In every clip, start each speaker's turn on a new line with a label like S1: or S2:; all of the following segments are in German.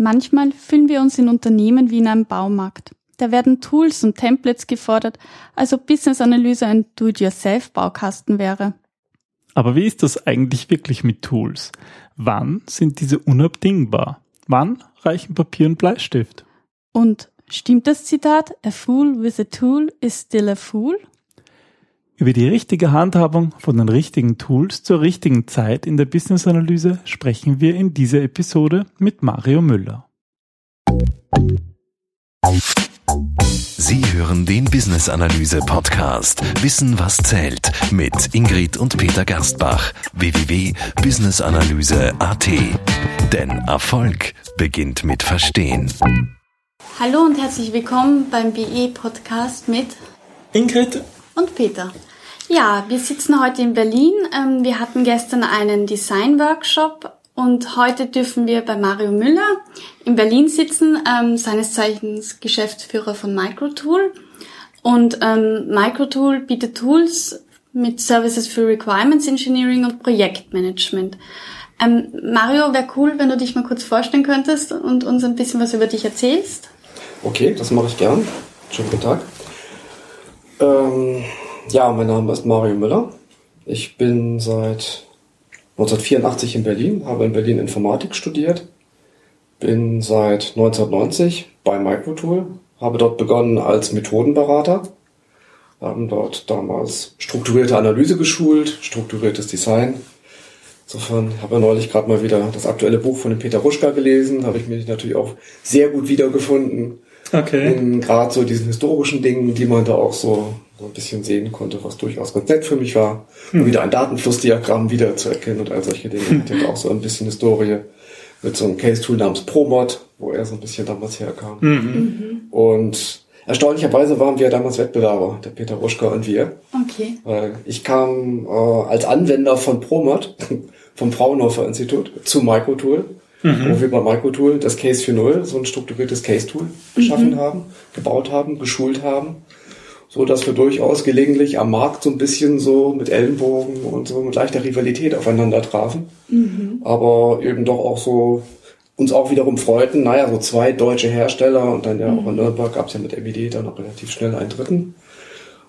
S1: Manchmal fühlen wir uns in Unternehmen wie in einem Baumarkt. Da werden Tools und Templates gefordert, als ob Business Analyse ein Do-it-yourself-Baukasten wäre.
S2: Aber wie ist das eigentlich wirklich mit Tools? Wann sind diese unabdingbar? Wann reichen Papier und Bleistift?
S1: Und stimmt das Zitat, a fool with a tool is still a fool?
S2: Über die richtige Handhabung von den richtigen Tools zur richtigen Zeit in der Business-Analyse sprechen wir in dieser Episode mit Mario Müller.
S3: Sie hören den Business Analyse Podcast Wissen was zählt mit Ingrid und Peter Gerstbach www.businessanalyse.at. Denn Erfolg beginnt mit Verstehen.
S1: Hallo und herzlich willkommen beim BE Podcast mit
S2: Ingrid
S1: und Peter. Ja, wir sitzen heute in Berlin. Ähm, wir hatten gestern einen Design-Workshop und heute dürfen wir bei Mario Müller in Berlin sitzen, ähm, seines Zeichens Geschäftsführer von Microtool. Und ähm, Microtool bietet Tools mit Services für Requirements Engineering und Projektmanagement. Mario, wäre cool, wenn du dich mal kurz vorstellen könntest und uns ein bisschen was über dich erzählst.
S4: Okay, das mache ich gern. Schönen guten Tag. Ähm, ja, mein Name ist Mario Müller. Ich bin seit 1984 in Berlin, habe in Berlin Informatik studiert, bin seit 1990 bei Microtool, habe dort begonnen als Methodenberater, haben dort damals strukturierte Analyse geschult, strukturiertes Design. Insofern habe ich neulich gerade mal wieder das aktuelle Buch von dem Peter Ruschka gelesen, habe ich mich natürlich auch sehr gut wiedergefunden.
S2: Okay.
S4: In gerade so diesen historischen Dingen, die man da auch so so ein bisschen sehen konnte, was durchaus ganz nett für mich war. Hm. wieder ein Datenflussdiagramm wiederzuerkennen und all solche Dinge. Hm. Ich hatte auch so ein bisschen Historie mit so einem Case-Tool namens ProMod, wo er so ein bisschen damals herkam. Mhm. mhm. Und erstaunlicherweise waren wir damals Wettbewerber, der Peter Ruschka und wir.
S1: Okay.
S4: Weil ich kam äh, als Anwender von ProMod, vom Fraunhofer Institut, zu Microtool. Mhm. wo wir bei Microtool das Case 4.0, so ein strukturiertes Case-Tool, geschaffen mhm. haben, gebaut haben, geschult haben so dass wir durchaus gelegentlich am Markt so ein bisschen so mit Ellenbogen und so mit leichter Rivalität aufeinander trafen. Mhm. Aber eben doch auch so uns auch wiederum freuten, naja, so zwei deutsche Hersteller und dann ja auch in mhm. Nürnberg gab es ja mit MED dann noch relativ schnell einen dritten.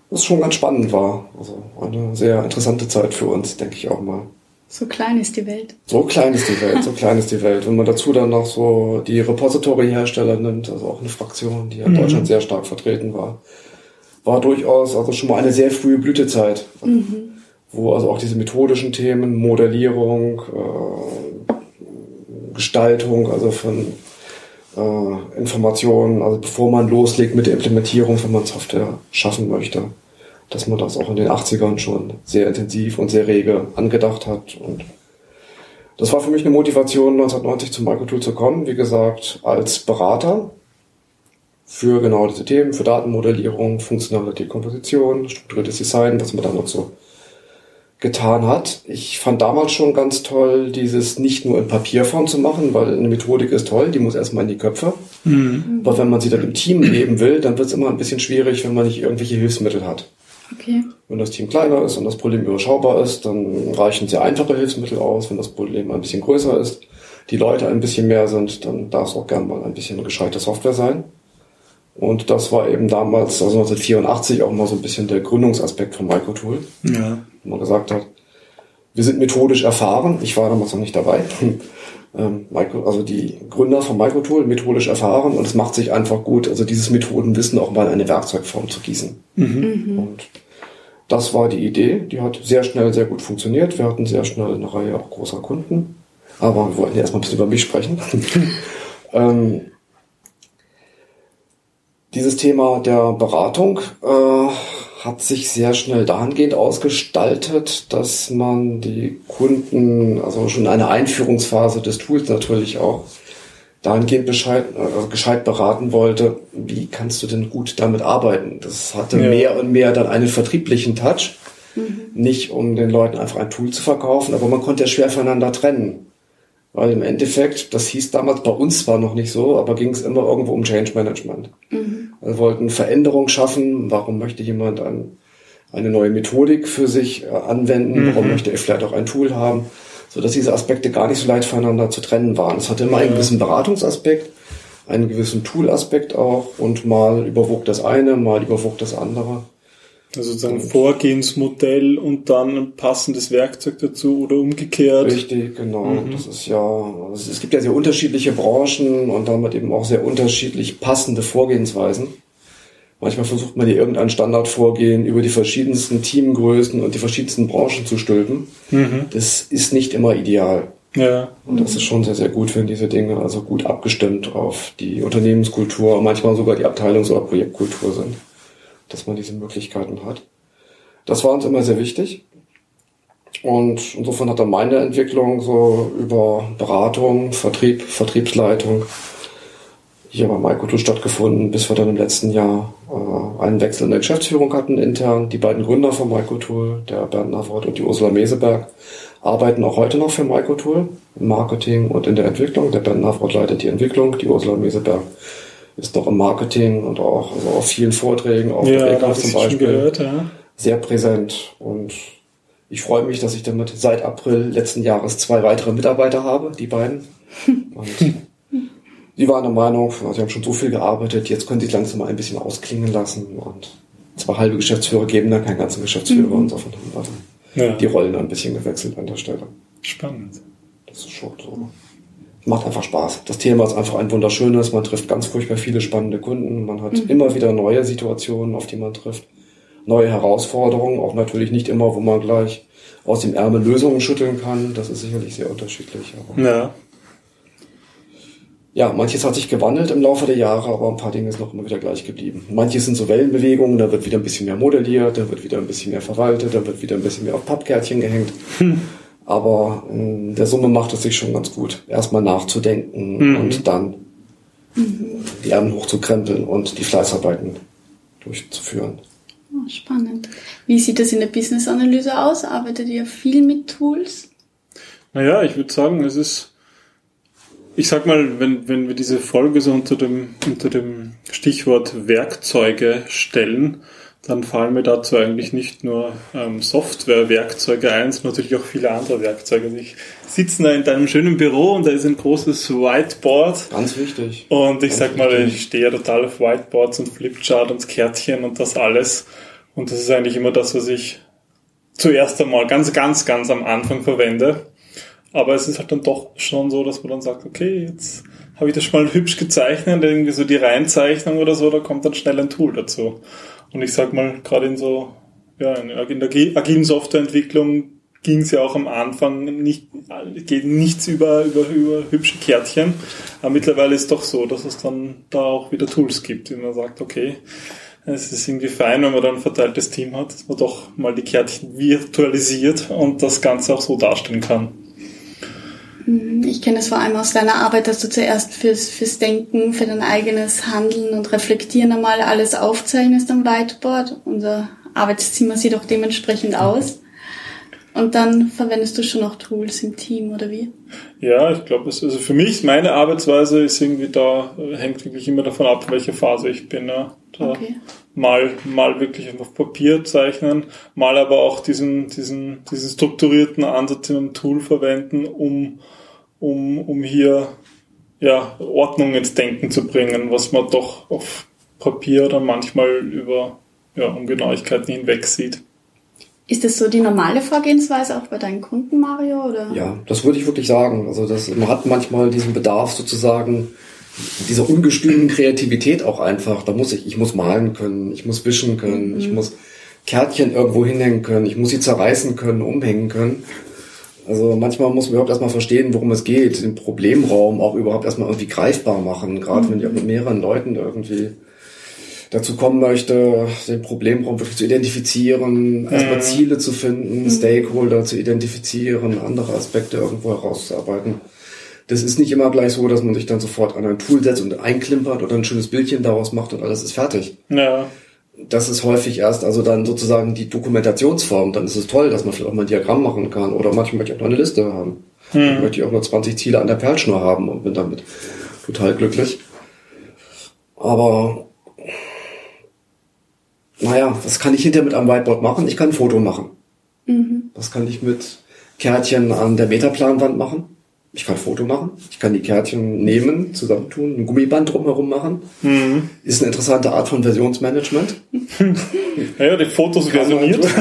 S4: Was schon ganz spannend war. Also eine sehr interessante Zeit für uns, denke ich auch mal.
S1: So klein ist die Welt.
S4: So klein ist die Welt, so klein ist die Welt. Wenn man dazu dann noch so die Repository-Hersteller nimmt, also auch eine Fraktion, die ja in mhm. Deutschland sehr stark vertreten war, war durchaus also schon mal eine sehr frühe Blütezeit, mhm. wo also auch diese methodischen Themen, Modellierung, äh, Gestaltung, also von äh, Informationen, also bevor man loslegt mit der Implementierung, wenn man Software schaffen möchte, dass man das auch in den 80ern schon sehr intensiv und sehr rege angedacht hat. Und das war für mich eine Motivation, 1990 zum Microtool zu kommen, wie gesagt, als Berater für genau diese Themen, für Datenmodellierung, funktionale Dekomposition, strukturiertes Design, was man dann noch so getan hat. Ich fand damals schon ganz toll, dieses nicht nur in Papierform zu machen, weil eine Methodik ist toll, die muss erstmal in die Köpfe. Mhm. Aber wenn man sie dann im Team leben will, dann wird es immer ein bisschen schwierig, wenn man nicht irgendwelche Hilfsmittel hat.
S1: Okay.
S4: Wenn das Team kleiner ist und das Problem überschaubar ist, dann reichen sehr einfache Hilfsmittel aus. Wenn das Problem ein bisschen größer ist, die Leute ein bisschen mehr sind, dann darf es auch gern mal ein bisschen gescheite Software sein. Und das war eben damals, also 1984, auch mal so ein bisschen der Gründungsaspekt von Microtool. Ja. Wo man gesagt hat, wir sind methodisch erfahren. Ich war damals noch nicht dabei. Ähm, also die Gründer von Microtool methodisch erfahren und es macht sich einfach gut, also dieses Methodenwissen auch mal in eine Werkzeugform zu gießen. Mhm. Und das war die Idee. Die hat sehr schnell, sehr gut funktioniert. Wir hatten sehr schnell eine Reihe auch großer Kunden. Aber wir wollten ja erstmal ein bisschen über mich sprechen. ähm, dieses Thema der Beratung äh, hat sich sehr schnell dahingehend ausgestaltet, dass man die Kunden, also schon eine Einführungsphase des Tools natürlich auch, dahingehend Bescheid, äh, gescheit beraten wollte, wie kannst du denn gut damit arbeiten? Das hatte ja. mehr und mehr dann einen vertrieblichen Touch. Mhm. Nicht um den Leuten einfach ein Tool zu verkaufen, aber man konnte ja schwer voneinander trennen. Weil im Endeffekt, das hieß damals bei uns zwar noch nicht so, aber ging es immer irgendwo um Change Management. Mhm. Wir wollten Veränderung schaffen. Warum möchte jemand ein, eine neue Methodik für sich äh, anwenden? Mhm. Warum möchte er vielleicht auch ein Tool haben? sodass diese Aspekte gar nicht so leicht voneinander zu trennen waren. Es hatte immer einen gewissen Beratungsaspekt, einen gewissen Toolaspekt auch und mal überwog das eine, mal überwog das andere.
S2: Also sozusagen ein Vorgehensmodell und dann ein passendes Werkzeug dazu oder umgekehrt.
S4: Richtig, genau. Mhm. Das ist ja, also es gibt ja sehr unterschiedliche Branchen und damit eben auch sehr unterschiedlich passende Vorgehensweisen. Manchmal versucht man hier irgendein Standardvorgehen über die verschiedensten Teamgrößen und die verschiedensten Branchen zu stülpen. Mhm. Das ist nicht immer ideal. Ja. Und das ist schon sehr, sehr gut, wenn diese Dinge also gut abgestimmt auf die Unternehmenskultur, manchmal sogar die Abteilungs- oder Projektkultur sind dass man diese Möglichkeiten hat. Das war uns immer sehr wichtig. Und insofern hat dann meine Entwicklung so über Beratung, Vertrieb, Vertriebsleitung hier bei Maikoto stattgefunden, bis wir dann im letzten Jahr äh, einen Wechsel in der Geschäftsführung hatten intern. Die beiden Gründer von Maikotool, der Bernd Navrat und die Ursula Meseberg, arbeiten auch heute noch für Maikotool im Marketing und in der Entwicklung. Der Bernd Navrat leitet die Entwicklung, die Ursula Meseberg ist noch im Marketing und auch also auf vielen Vorträgen, auf
S2: ja, der zum Beispiel, gehört, ja.
S4: sehr präsent. Und ich freue mich, dass ich damit seit April letzten Jahres zwei weitere Mitarbeiter habe, die beiden. Und die waren der Meinung, sie haben schon so viel gearbeitet, jetzt können sie es langsam mal ein bisschen ausklingen lassen. Und zwei halbe Geschäftsführer geben da keinen ganzen Geschäftsführer mhm. und so von ja. die Rollen ein bisschen gewechselt an der Stelle.
S2: Spannend.
S4: Das ist schon so macht einfach Spaß. Das Thema ist einfach ein wunderschönes. Man trifft ganz furchtbar viele spannende Kunden. Man hat mhm. immer wieder neue Situationen, auf die man trifft. Neue Herausforderungen, auch natürlich nicht immer, wo man gleich aus dem Ärmel Lösungen schütteln kann. Das ist sicherlich sehr unterschiedlich.
S2: ja.
S4: Ja, manches hat sich gewandelt im Laufe der Jahre, aber ein paar Dinge sind noch immer wieder gleich geblieben. Manches sind so Wellenbewegungen, da wird wieder ein bisschen mehr modelliert, da wird wieder ein bisschen mehr verwaltet, da wird wieder ein bisschen mehr auf Pappkärtchen gehängt. Hm. Aber in der Summe macht es sich schon ganz gut, erstmal nachzudenken mhm. und dann mhm. die Ärmel hochzukrempeln und die Fleißarbeiten durchzuführen.
S1: Oh, spannend. Wie sieht das in der Business-Analyse aus? Arbeitet ihr viel mit Tools?
S2: Naja, ich würde sagen, es ist, ich sag mal, wenn, wenn wir diese Folge so unter dem, unter dem Stichwort Werkzeuge stellen, dann fallen mir dazu eigentlich nicht nur ähm, Software-Werkzeuge ein, sondern natürlich auch viele andere Werkzeuge. Also ich sitze da in deinem schönen Büro und da ist ein großes Whiteboard.
S4: Ganz wichtig.
S2: Und ich Ganz sag mal, wichtig. ich stehe ja total auf Whiteboards und Flipchart und Kärtchen und das alles. Und das ist eigentlich immer das, was ich zuerst einmal ganz, ganz, ganz am Anfang verwende. Aber es ist halt dann doch schon so, dass man dann sagt, okay, jetzt habe ich das schon mal hübsch gezeichnet, irgendwie so die Reinzeichnung oder so, da kommt dann schnell ein Tool dazu. Und ich sag mal, gerade in so, ja, in der agilen Softwareentwicklung ging es ja auch am Anfang nicht, geht nichts über, über, über hübsche Kärtchen. Aber mittlerweile ist doch so, dass es dann da auch wieder Tools gibt, wie man sagt, okay, es ist irgendwie fein, wenn man dann ein verteiltes Team hat, dass man doch mal die Kärtchen virtualisiert und das Ganze auch so darstellen kann.
S1: Mhm. Ich kenne es vor allem aus deiner Arbeit, dass du zuerst fürs, fürs Denken, für dein eigenes Handeln und Reflektieren einmal alles aufzeichnest am Whiteboard. Unser Arbeitszimmer sieht auch dementsprechend aus. Und dann verwendest du schon noch Tools im Team, oder wie?
S2: Ja, ich glaube, also für mich, meine Arbeitsweise ist irgendwie da, hängt wirklich immer davon ab, welche Phase ich bin. Ja. okay. Mal, mal wirklich auf Papier zeichnen, mal aber auch diesen, diesen, diesen strukturierten Ansatz in einem Tool verwenden, um um, um hier ja, Ordnung ins Denken zu bringen, was man doch auf Papier dann manchmal über ja, Ungenauigkeiten hinweg sieht.
S1: Ist das so die normale Vorgehensweise auch bei deinen Kunden, Mario? Oder?
S4: Ja, das würde ich wirklich sagen. Also das, man hat manchmal diesen Bedarf sozusagen dieser ungestümen Kreativität auch einfach. Da muss ich, ich muss malen können, ich muss wischen können, mhm. ich muss Kärtchen irgendwo hinhängen können, ich muss sie zerreißen können, umhängen können. Also manchmal muss man überhaupt erstmal verstehen, worum es geht, den Problemraum auch überhaupt erstmal irgendwie greifbar machen, gerade mhm. wenn ich auch mit mehreren Leuten irgendwie dazu kommen möchte, den Problemraum wirklich zu identifizieren, erstmal mhm. Ziele zu finden, mhm. Stakeholder zu identifizieren, andere Aspekte irgendwo herauszuarbeiten. Das ist nicht immer gleich so, dass man sich dann sofort an ein Tool setzt und einklimpert oder ein schönes Bildchen daraus macht und alles ist fertig.
S2: Ja
S4: das ist häufig erst, also dann sozusagen die Dokumentationsform. Dann ist es toll, dass man vielleicht auch mal ein Diagramm machen kann. Oder manchmal möchte ich auch noch eine Liste haben. Hm. möchte ich auch nur 20 Ziele an der Perlschnur haben und bin damit total glücklich. Aber naja, was kann ich hinterher mit einem Whiteboard machen? Ich kann ein Foto machen. Mhm. Das kann ich mit Kärtchen an der Metaplanwand machen. Ich kann Foto machen. Ich kann die Kärtchen nehmen, zusammentun, ein Gummiband drumherum machen.
S2: Mhm.
S4: Ist eine interessante Art von Versionsmanagement.
S2: Naja, die Fotos versioniert.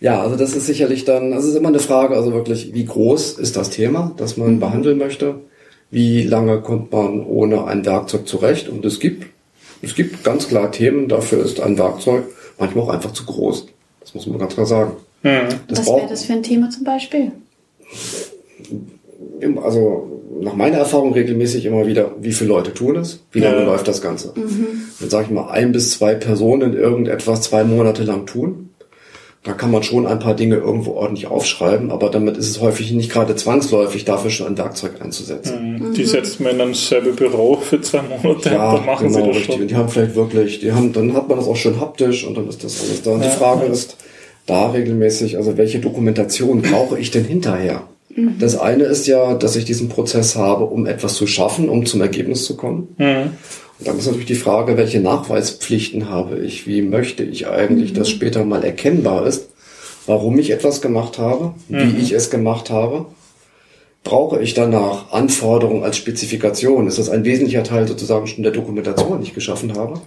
S4: Ja, also das ist sicherlich dann, das ist immer eine Frage, also wirklich, wie groß ist das Thema, das man behandeln möchte? Wie lange kommt man ohne ein Werkzeug zurecht? Und es gibt, es gibt ganz klar Themen, dafür ist ein Werkzeug manchmal auch einfach zu groß. Das muss man ganz klar sagen.
S2: Mhm.
S4: Das
S1: Was wäre das für ein Thema zum Beispiel?
S4: Also nach meiner Erfahrung regelmäßig immer wieder, wie viele Leute tun es, wie lange
S2: Ja.
S4: läuft das Ganze. Dann sage ich mal, ein bis zwei Personen irgendetwas zwei Monate lang tun. Da kann man schon ein paar Dinge irgendwo ordentlich aufschreiben, aber damit ist es häufig nicht gerade zwangsläufig, dafür schon ein Werkzeug einzusetzen.
S2: Mhm. Die setzt man in ein selbe Büro für zwei Monate
S4: Ja,
S2: dann machen
S4: genau,
S2: sie das
S4: richtig.
S2: schon.
S4: Und die haben vielleicht wirklich, die haben, dann hat man das auch schön haptisch und dann ist das alles da. Und
S2: Ja,
S4: die Frage
S2: ja.
S4: ist da regelmäßig, also welche Dokumentation brauche ich denn hinterher? Das eine ist ja, dass ich diesen Prozess habe, um etwas zu schaffen, um zum Ergebnis zu kommen.
S2: Mhm.
S4: Und dann ist natürlich die Frage, welche Nachweispflichten habe ich? Wie möchte ich eigentlich, dass später mal erkennbar ist, warum ich etwas gemacht habe, wie ich es gemacht habe? Brauche ich danach Anforderungen als Spezifikation? Ist das ein wesentlicher Teil sozusagen schon der Dokumentation, die ich geschaffen habe?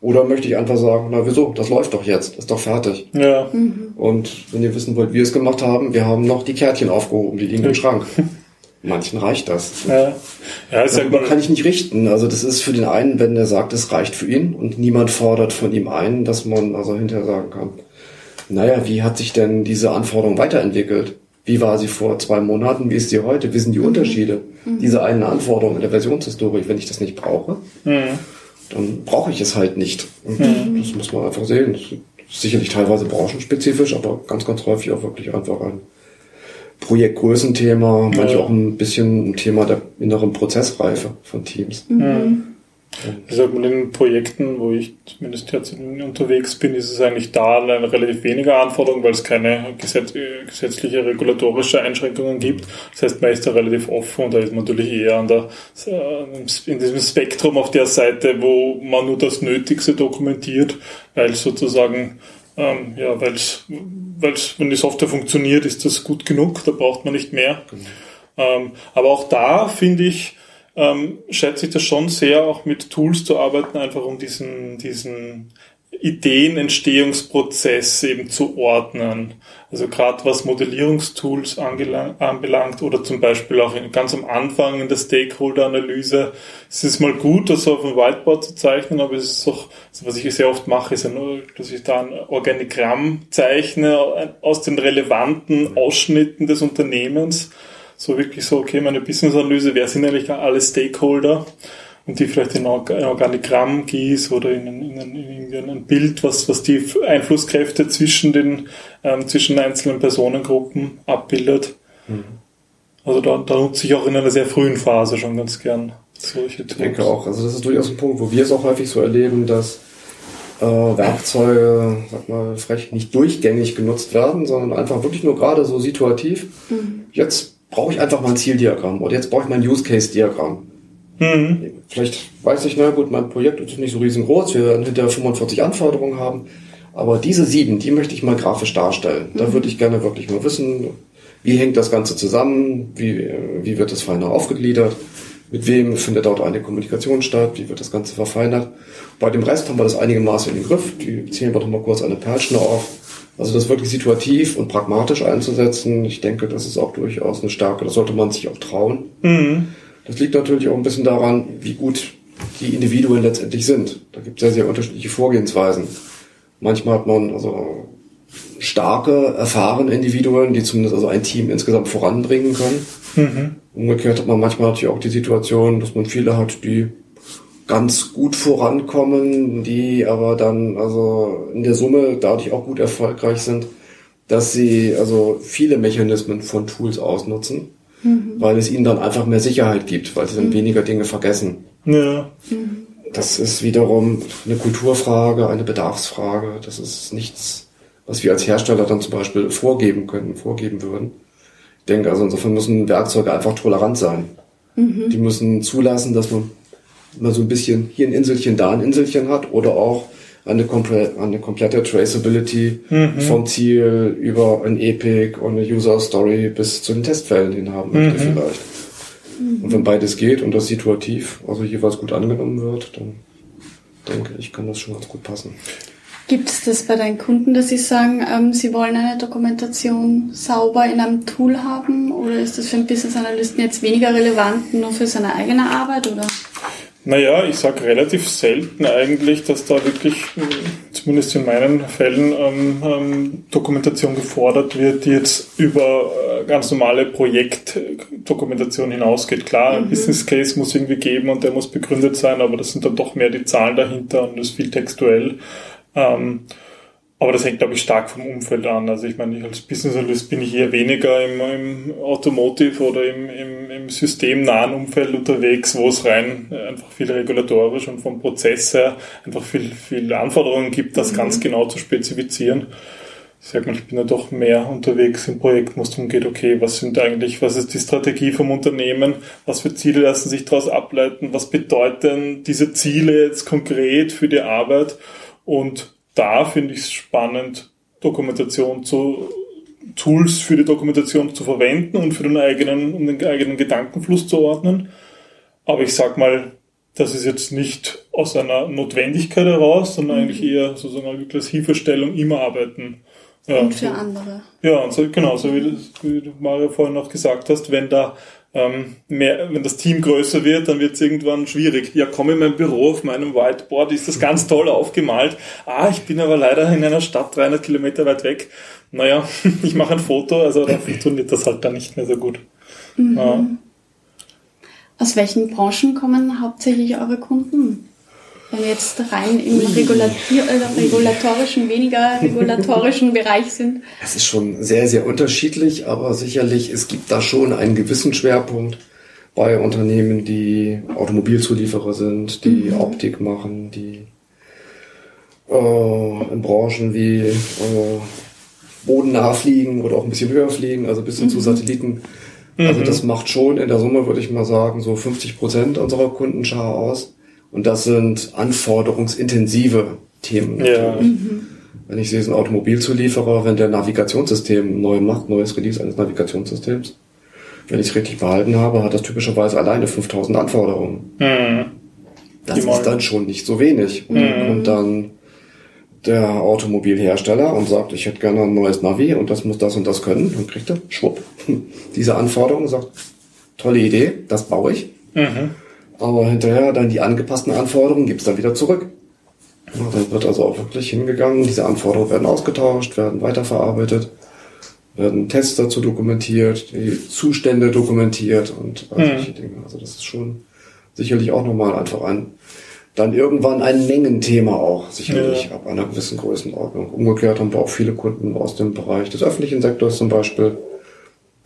S4: Oder möchte ich einfach sagen, na wieso, das läuft doch jetzt, ist doch fertig.
S2: Ja.
S4: Und wenn ihr wissen wollt, wie wir es gemacht haben, wir haben noch die Kärtchen aufgehoben, die liegen im Schrank. Manchen reicht das.
S2: Ja. Ja, sag
S4: Darüber
S2: mal,
S4: kann ich nicht richten. Also das ist für den einen, wenn er sagt, es reicht für ihn und niemand fordert von ihm ein, dass man also hinterher sagen kann, naja, wie hat sich denn diese Anforderung weiterentwickelt? Wie war sie vor zwei Monaten? Wie ist sie heute? Wie sind die Unterschiede? Diese eine Anforderung in der Versionshistorie, wenn ich das nicht brauche,
S2: Mhm.
S4: Dann brauche ich es halt nicht. Und das muss man einfach sehen. Das ist sicherlich teilweise branchenspezifisch, aber ganz, ganz häufig auch wirklich einfach ein Projektgrößenthema, manchmal
S2: Ja.
S4: auch ein bisschen ein Thema der inneren Prozessreife von Teams.
S2: Ich mal, in den Projekten, wo ich zumindest jetzt unterwegs bin, ist es eigentlich da eine relativ weniger Anforderung, weil es keine gesetz gesetzliche regulatorische Einschränkungen gibt. Das heißt, man ist da relativ offen und da ist man natürlich eher an der, in diesem Spektrum auf der Seite, wo man nur das Nötigste dokumentiert, weil sozusagen ähm, ja, weil's, wenn die Software funktioniert, ist das gut genug, da braucht man nicht mehr. Ähm, aber auch da finde ich, ähm, schätze ich das schon sehr, auch mit Tools zu arbeiten, einfach um diesen, diesen Ideenentstehungsprozess eben zu ordnen. Also gerade was Modellierungstools anbelangt oder zum Beispiel auch in, ganz am Anfang in der Stakeholder-Analyse. Es ist mal gut, das auf dem Whiteboard zu zeichnen, aber es ist auch, also was ich sehr oft mache, ist, ein, dass ich da ein Organigramm zeichne aus den relevanten Ausschnitten des Unternehmens so wirklich so, okay, meine Business-Analyse, wer sind eigentlich alle Stakeholder und die vielleicht in ein Organigramm gieß oder in ein, in ein, in ein Bild, was, was die Einflusskräfte zwischen den, ähm, zwischen einzelnen Personengruppen abbildet. Also da, da nutze ich auch in einer sehr frühen Phase schon ganz gern solche Tools.
S4: Ich denke auch, also das ist durchaus ein Punkt, wo wir es auch häufig so erleben, dass äh, Werkzeuge, sag mal, frech nicht durchgängig genutzt werden, sondern einfach wirklich nur gerade so situativ. Jetzt brauche ich einfach mal ein Zieldiagramm oder jetzt brauche ich mal ein Use-Case-Diagramm.
S2: Mhm.
S4: Vielleicht weiß ich, na gut, mein Projekt ist nicht so riesengroß, wir werden hinterher 45 Anforderungen haben, aber diese sieben, die möchte ich mal grafisch darstellen. Da würde ich gerne wirklich mal wissen, wie hängt das Ganze zusammen, wie, äh, wie wird das feiner aufgegliedert, mit wem findet dort eine Kommunikation statt, wie wird das Ganze verfeinert. Bei dem Rest haben wir das einigermaßen in den Griff, die zählen wir doch mal kurz eine Perlschnur auf. Also das wirklich situativ und pragmatisch einzusetzen, ich denke, das ist auch durchaus eine Stärke, das sollte man sich auch trauen.
S2: Mhm.
S4: Das liegt natürlich auch ein bisschen daran, wie gut die Individuen letztendlich sind. Da gibt es sehr, sehr unterschiedliche Vorgehensweisen. Manchmal hat man also starke, erfahrene Individuen, die zumindest also ein Team insgesamt voranbringen können.
S2: Mhm.
S4: Umgekehrt hat man manchmal natürlich auch die Situation, dass man viele hat, die ganz gut vorankommen, die aber dann also in der Summe dadurch auch gut erfolgreich sind, dass sie also viele Mechanismen von Tools ausnutzen, weil es ihnen dann einfach mehr Sicherheit gibt, weil sie dann weniger Dinge vergessen.
S2: Ja.
S4: Das ist wiederum eine Kulturfrage, eine Bedarfsfrage. Das ist nichts, was wir als Hersteller dann zum Beispiel vorgeben können, vorgeben würden. Ich denke, also insofern müssen Werkzeuge einfach tolerant sein. Die müssen zulassen, dass man mal so ein bisschen hier ein Inselchen, da ein Inselchen hat oder auch eine, komple eine komplette Traceability mhm. vom Ziel über ein Epic und eine User Story bis zu den Testfällen hin haben möchte mhm. vielleicht. Und wenn beides geht und das situativ, also jeweils gut angenommen wird, dann denke ich, kann das schon ganz gut passen.
S1: Gibt es das bei deinen Kunden, dass sie sagen, ähm, sie wollen eine Dokumentation sauber in einem Tool haben? Oder ist das für einen Business Analysten jetzt weniger relevant, nur für seine eigene Arbeit? Oder?
S2: Naja, ich sage relativ selten eigentlich, dass da wirklich, zumindest in meinen Fällen, ähm, ähm, Dokumentation gefordert wird, die jetzt über äh, ganz normale Projektdokumentation hinausgeht. Klar, mhm. ein Business Case muss irgendwie geben und der muss begründet sein, aber das sind dann doch mehr die Zahlen dahinter und das ist viel textuell. Ähm, aber das hängt, glaube ich, stark vom Umfeld an. Also ich meine, ich als Business Analyst bin ich eher weniger im, im Automotive oder im, im, im systemnahen Umfeld unterwegs, wo es rein äh, einfach viel regulatorisch und vom Prozess her einfach viel, viel Anforderungen gibt, das mhm. ganz genau zu spezifizieren. Ich sag mal, ich bin ja doch mehr unterwegs im Projekt, wo es darum geht, okay, was sind eigentlich, was ist die Strategie vom Unternehmen, was für Ziele lassen sich daraus ableiten, was bedeuten diese Ziele jetzt konkret für die Arbeit und da finde ich es spannend, Dokumentation zu Tools für die Dokumentation zu verwenden und für den eigenen, um den eigenen Gedankenfluss zu ordnen. Aber ich sag mal, das ist jetzt nicht aus einer Notwendigkeit heraus, sondern mhm. eigentlich eher sozusagen wirklich als Hilfestellung im Arbeiten.
S1: Ja, und für so, andere.
S2: Ja, und so, genau, so wie, wie du Mario vorhin noch gesagt hast, wenn da ähm, mehr, wenn das Team größer wird, dann wird es irgendwann schwierig. Ja, komm in mein Büro auf meinem Whiteboard, ist das ganz toll aufgemalt. Ah, ich bin aber leider in einer Stadt 300 Kilometer weit weg. Naja, ich mache ein Foto, also dann funktioniert das halt dann nicht mehr so gut. Mhm. Ja.
S1: Aus welchen Branchen kommen hauptsächlich eure Kunden? Wenn wir jetzt rein im äh, regulatorischen, weniger regulatorischen Bereich sind.
S4: Es ist schon sehr, sehr unterschiedlich, aber sicherlich, es gibt da schon einen gewissen Schwerpunkt bei Unternehmen, die Automobilzulieferer sind, die mhm. Optik machen, die äh, in Branchen wie äh, bodennah fliegen oder auch ein bisschen höher fliegen, also bis hin mhm. zu Satelliten. Also mhm. das macht schon in der Summe, würde ich mal sagen, so 50 Prozent unserer Kundenschar aus. Und das sind anforderungsintensive Themen. Ja. Mhm. Wenn ich sehe, es ist ein Automobilzulieferer, wenn der Navigationssystem neu macht, neues Release eines Navigationssystems, wenn ich es richtig behalten habe, hat das typischerweise alleine 5000 Anforderungen. Mhm. Das ist dann schon nicht so wenig. Und dann kommt dann der Automobilhersteller und sagt, ich hätte gerne ein neues Navi und das muss das und das können. Dann kriegt er, schwupp, diese Anforderung, sagt, tolle Idee, das baue ich. Mhm. Aber hinterher dann die angepassten Anforderungen gibt's dann wieder zurück. Ja, dann wird also auch wirklich hingegangen, diese Anforderungen werden ausgetauscht, werden weiterverarbeitet, werden Tests dazu dokumentiert, die Zustände dokumentiert und all solche mhm. Dinge. Also das ist schon sicherlich auch nochmal einfach ein, dann irgendwann ein Mengenthema auch, sicherlich ja. ab einer gewissen Größenordnung. Umgekehrt haben wir auch viele Kunden aus dem Bereich des öffentlichen Sektors zum Beispiel,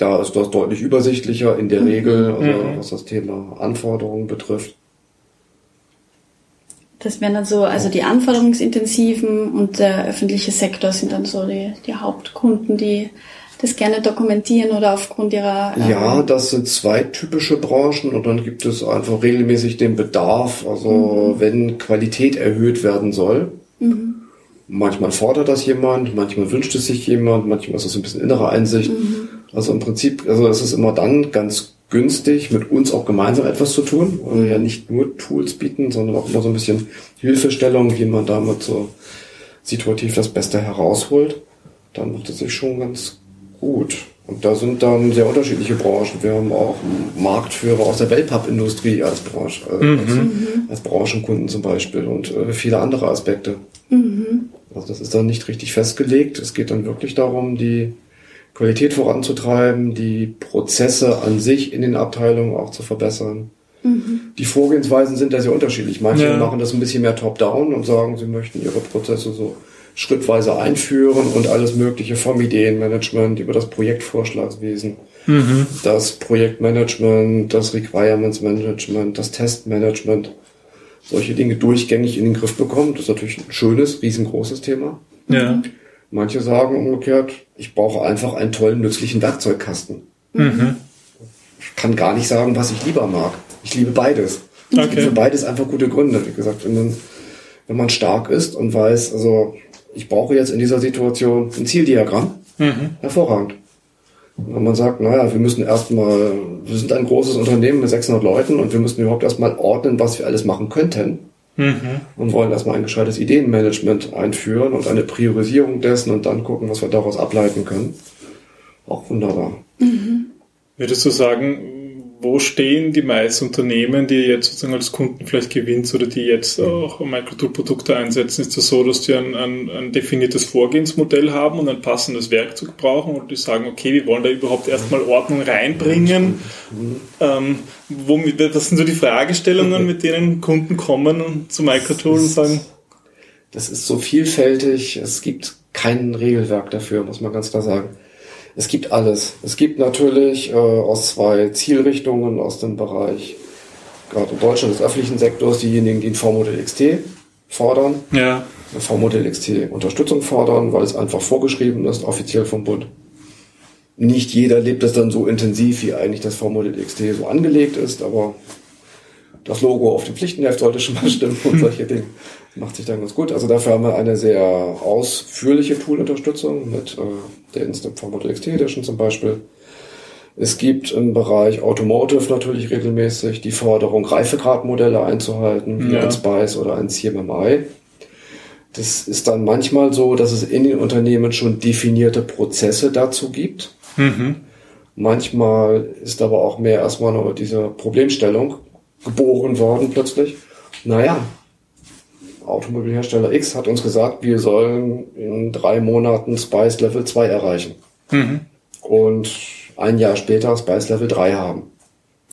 S4: da ist das deutlich übersichtlicher in der mhm. Regel, also mhm. was das Thema Anforderungen betrifft.
S1: Das wären dann so, also die anforderungsintensiven und der öffentliche Sektor sind dann so die, die Hauptkunden, die das gerne dokumentieren oder aufgrund ihrer.
S4: Ähm ja, das sind zwei typische Branchen und dann gibt es einfach regelmäßig den Bedarf, also mhm. wenn Qualität erhöht werden soll. Mhm. Manchmal fordert das jemand, manchmal wünscht es sich jemand, manchmal ist es ein bisschen innere Einsicht. Mhm. Also im Prinzip, also es ist immer dann ganz günstig, mit uns auch gemeinsam etwas zu tun, weil wir ja nicht nur Tools bieten, sondern auch immer so ein bisschen Hilfestellung, wie man damit so situativ das Beste herausholt. Dann macht es sich schon ganz gut. Und da sind dann sehr unterschiedliche Branchen. Wir haben auch Marktführer aus der Wellpapp-Industrie als Branche, äh, mhm. als, als, Branchenkunden zum Beispiel und äh, viele andere Aspekte. Mhm. Also das ist dann nicht richtig festgelegt. Es geht dann wirklich darum, die Qualität voranzutreiben, die Prozesse an sich in den Abteilungen auch zu verbessern. Mhm. Die Vorgehensweisen sind da sehr unterschiedlich. Manche ja. machen das ein bisschen mehr top-down und sagen, sie möchten ihre Prozesse so schrittweise einführen und alles Mögliche vom Ideenmanagement über das Projektvorschlagswesen, mhm. das Projektmanagement, das Requirements Management, das Testmanagement, solche Dinge durchgängig in den Griff bekommen. Das ist natürlich ein schönes, riesengroßes Thema. Ja. Manche sagen umgekehrt, ich brauche einfach einen tollen, nützlichen Werkzeugkasten. Mhm. Ich kann gar nicht sagen, was ich lieber mag. Ich liebe beides. Okay. Für beides einfach gute Gründe. Wie gesagt, wenn, wenn man stark ist und weiß, also ich brauche jetzt in dieser Situation ein Zieldiagramm, mhm. hervorragend. Wenn man sagt, naja, wir müssen erstmal, wir sind ein großes Unternehmen mit 600 Leuten und wir müssen überhaupt erstmal ordnen, was wir alles machen könnten. Mhm. Und wollen erstmal ein gescheites Ideenmanagement einführen und eine Priorisierung dessen und dann gucken, was wir daraus ableiten können. Auch wunderbar.
S2: Mhm. Würdest du sagen, wo stehen die meisten Unternehmen, die jetzt sozusagen als Kunden vielleicht gewinnt oder die jetzt auch Microtool-Produkte einsetzen? Ist das so, dass die ein, ein, ein, definiertes Vorgehensmodell haben und ein passendes Werkzeug brauchen und die sagen, okay, wir wollen da überhaupt erstmal Ordnung reinbringen? Ähm, womit, was sind so die Fragestellungen, mit denen Kunden kommen zu Microtool und sagen?
S4: Das ist so vielfältig, es gibt kein Regelwerk dafür, muss man ganz klar sagen. Es gibt alles. Es gibt natürlich äh, aus zwei Zielrichtungen aus dem Bereich, gerade in Deutschland des öffentlichen Sektors, diejenigen, die ein V-Modell XT fordern.
S2: Ja.
S4: V-Modell XT Unterstützung fordern, weil es einfach vorgeschrieben ist, offiziell vom Bund. Nicht jeder lebt es dann so intensiv, wie eigentlich das V-Modell XT so angelegt ist, aber das Logo auf dem Pflichtenheft sollte schon mal stimmen und solche Dinge macht sich dann ganz gut. Also dafür haben wir eine sehr ausführliche Tool-Unterstützung mit äh, der Instant Model XT Edition zum Beispiel. Es gibt im Bereich Automotive natürlich regelmäßig die Forderung, Reifegradmodelle einzuhalten, wie ja. ein Spice oder ein CMMI. Das ist dann manchmal so, dass es in den Unternehmen schon definierte Prozesse dazu gibt. Mhm. Manchmal ist aber auch mehr erstmal nur diese Problemstellung geboren worden plötzlich. Naja, Automobilhersteller X hat uns gesagt, wir sollen in drei Monaten Spice Level 2 erreichen. Mhm. Und ein Jahr später Spice Level 3 haben.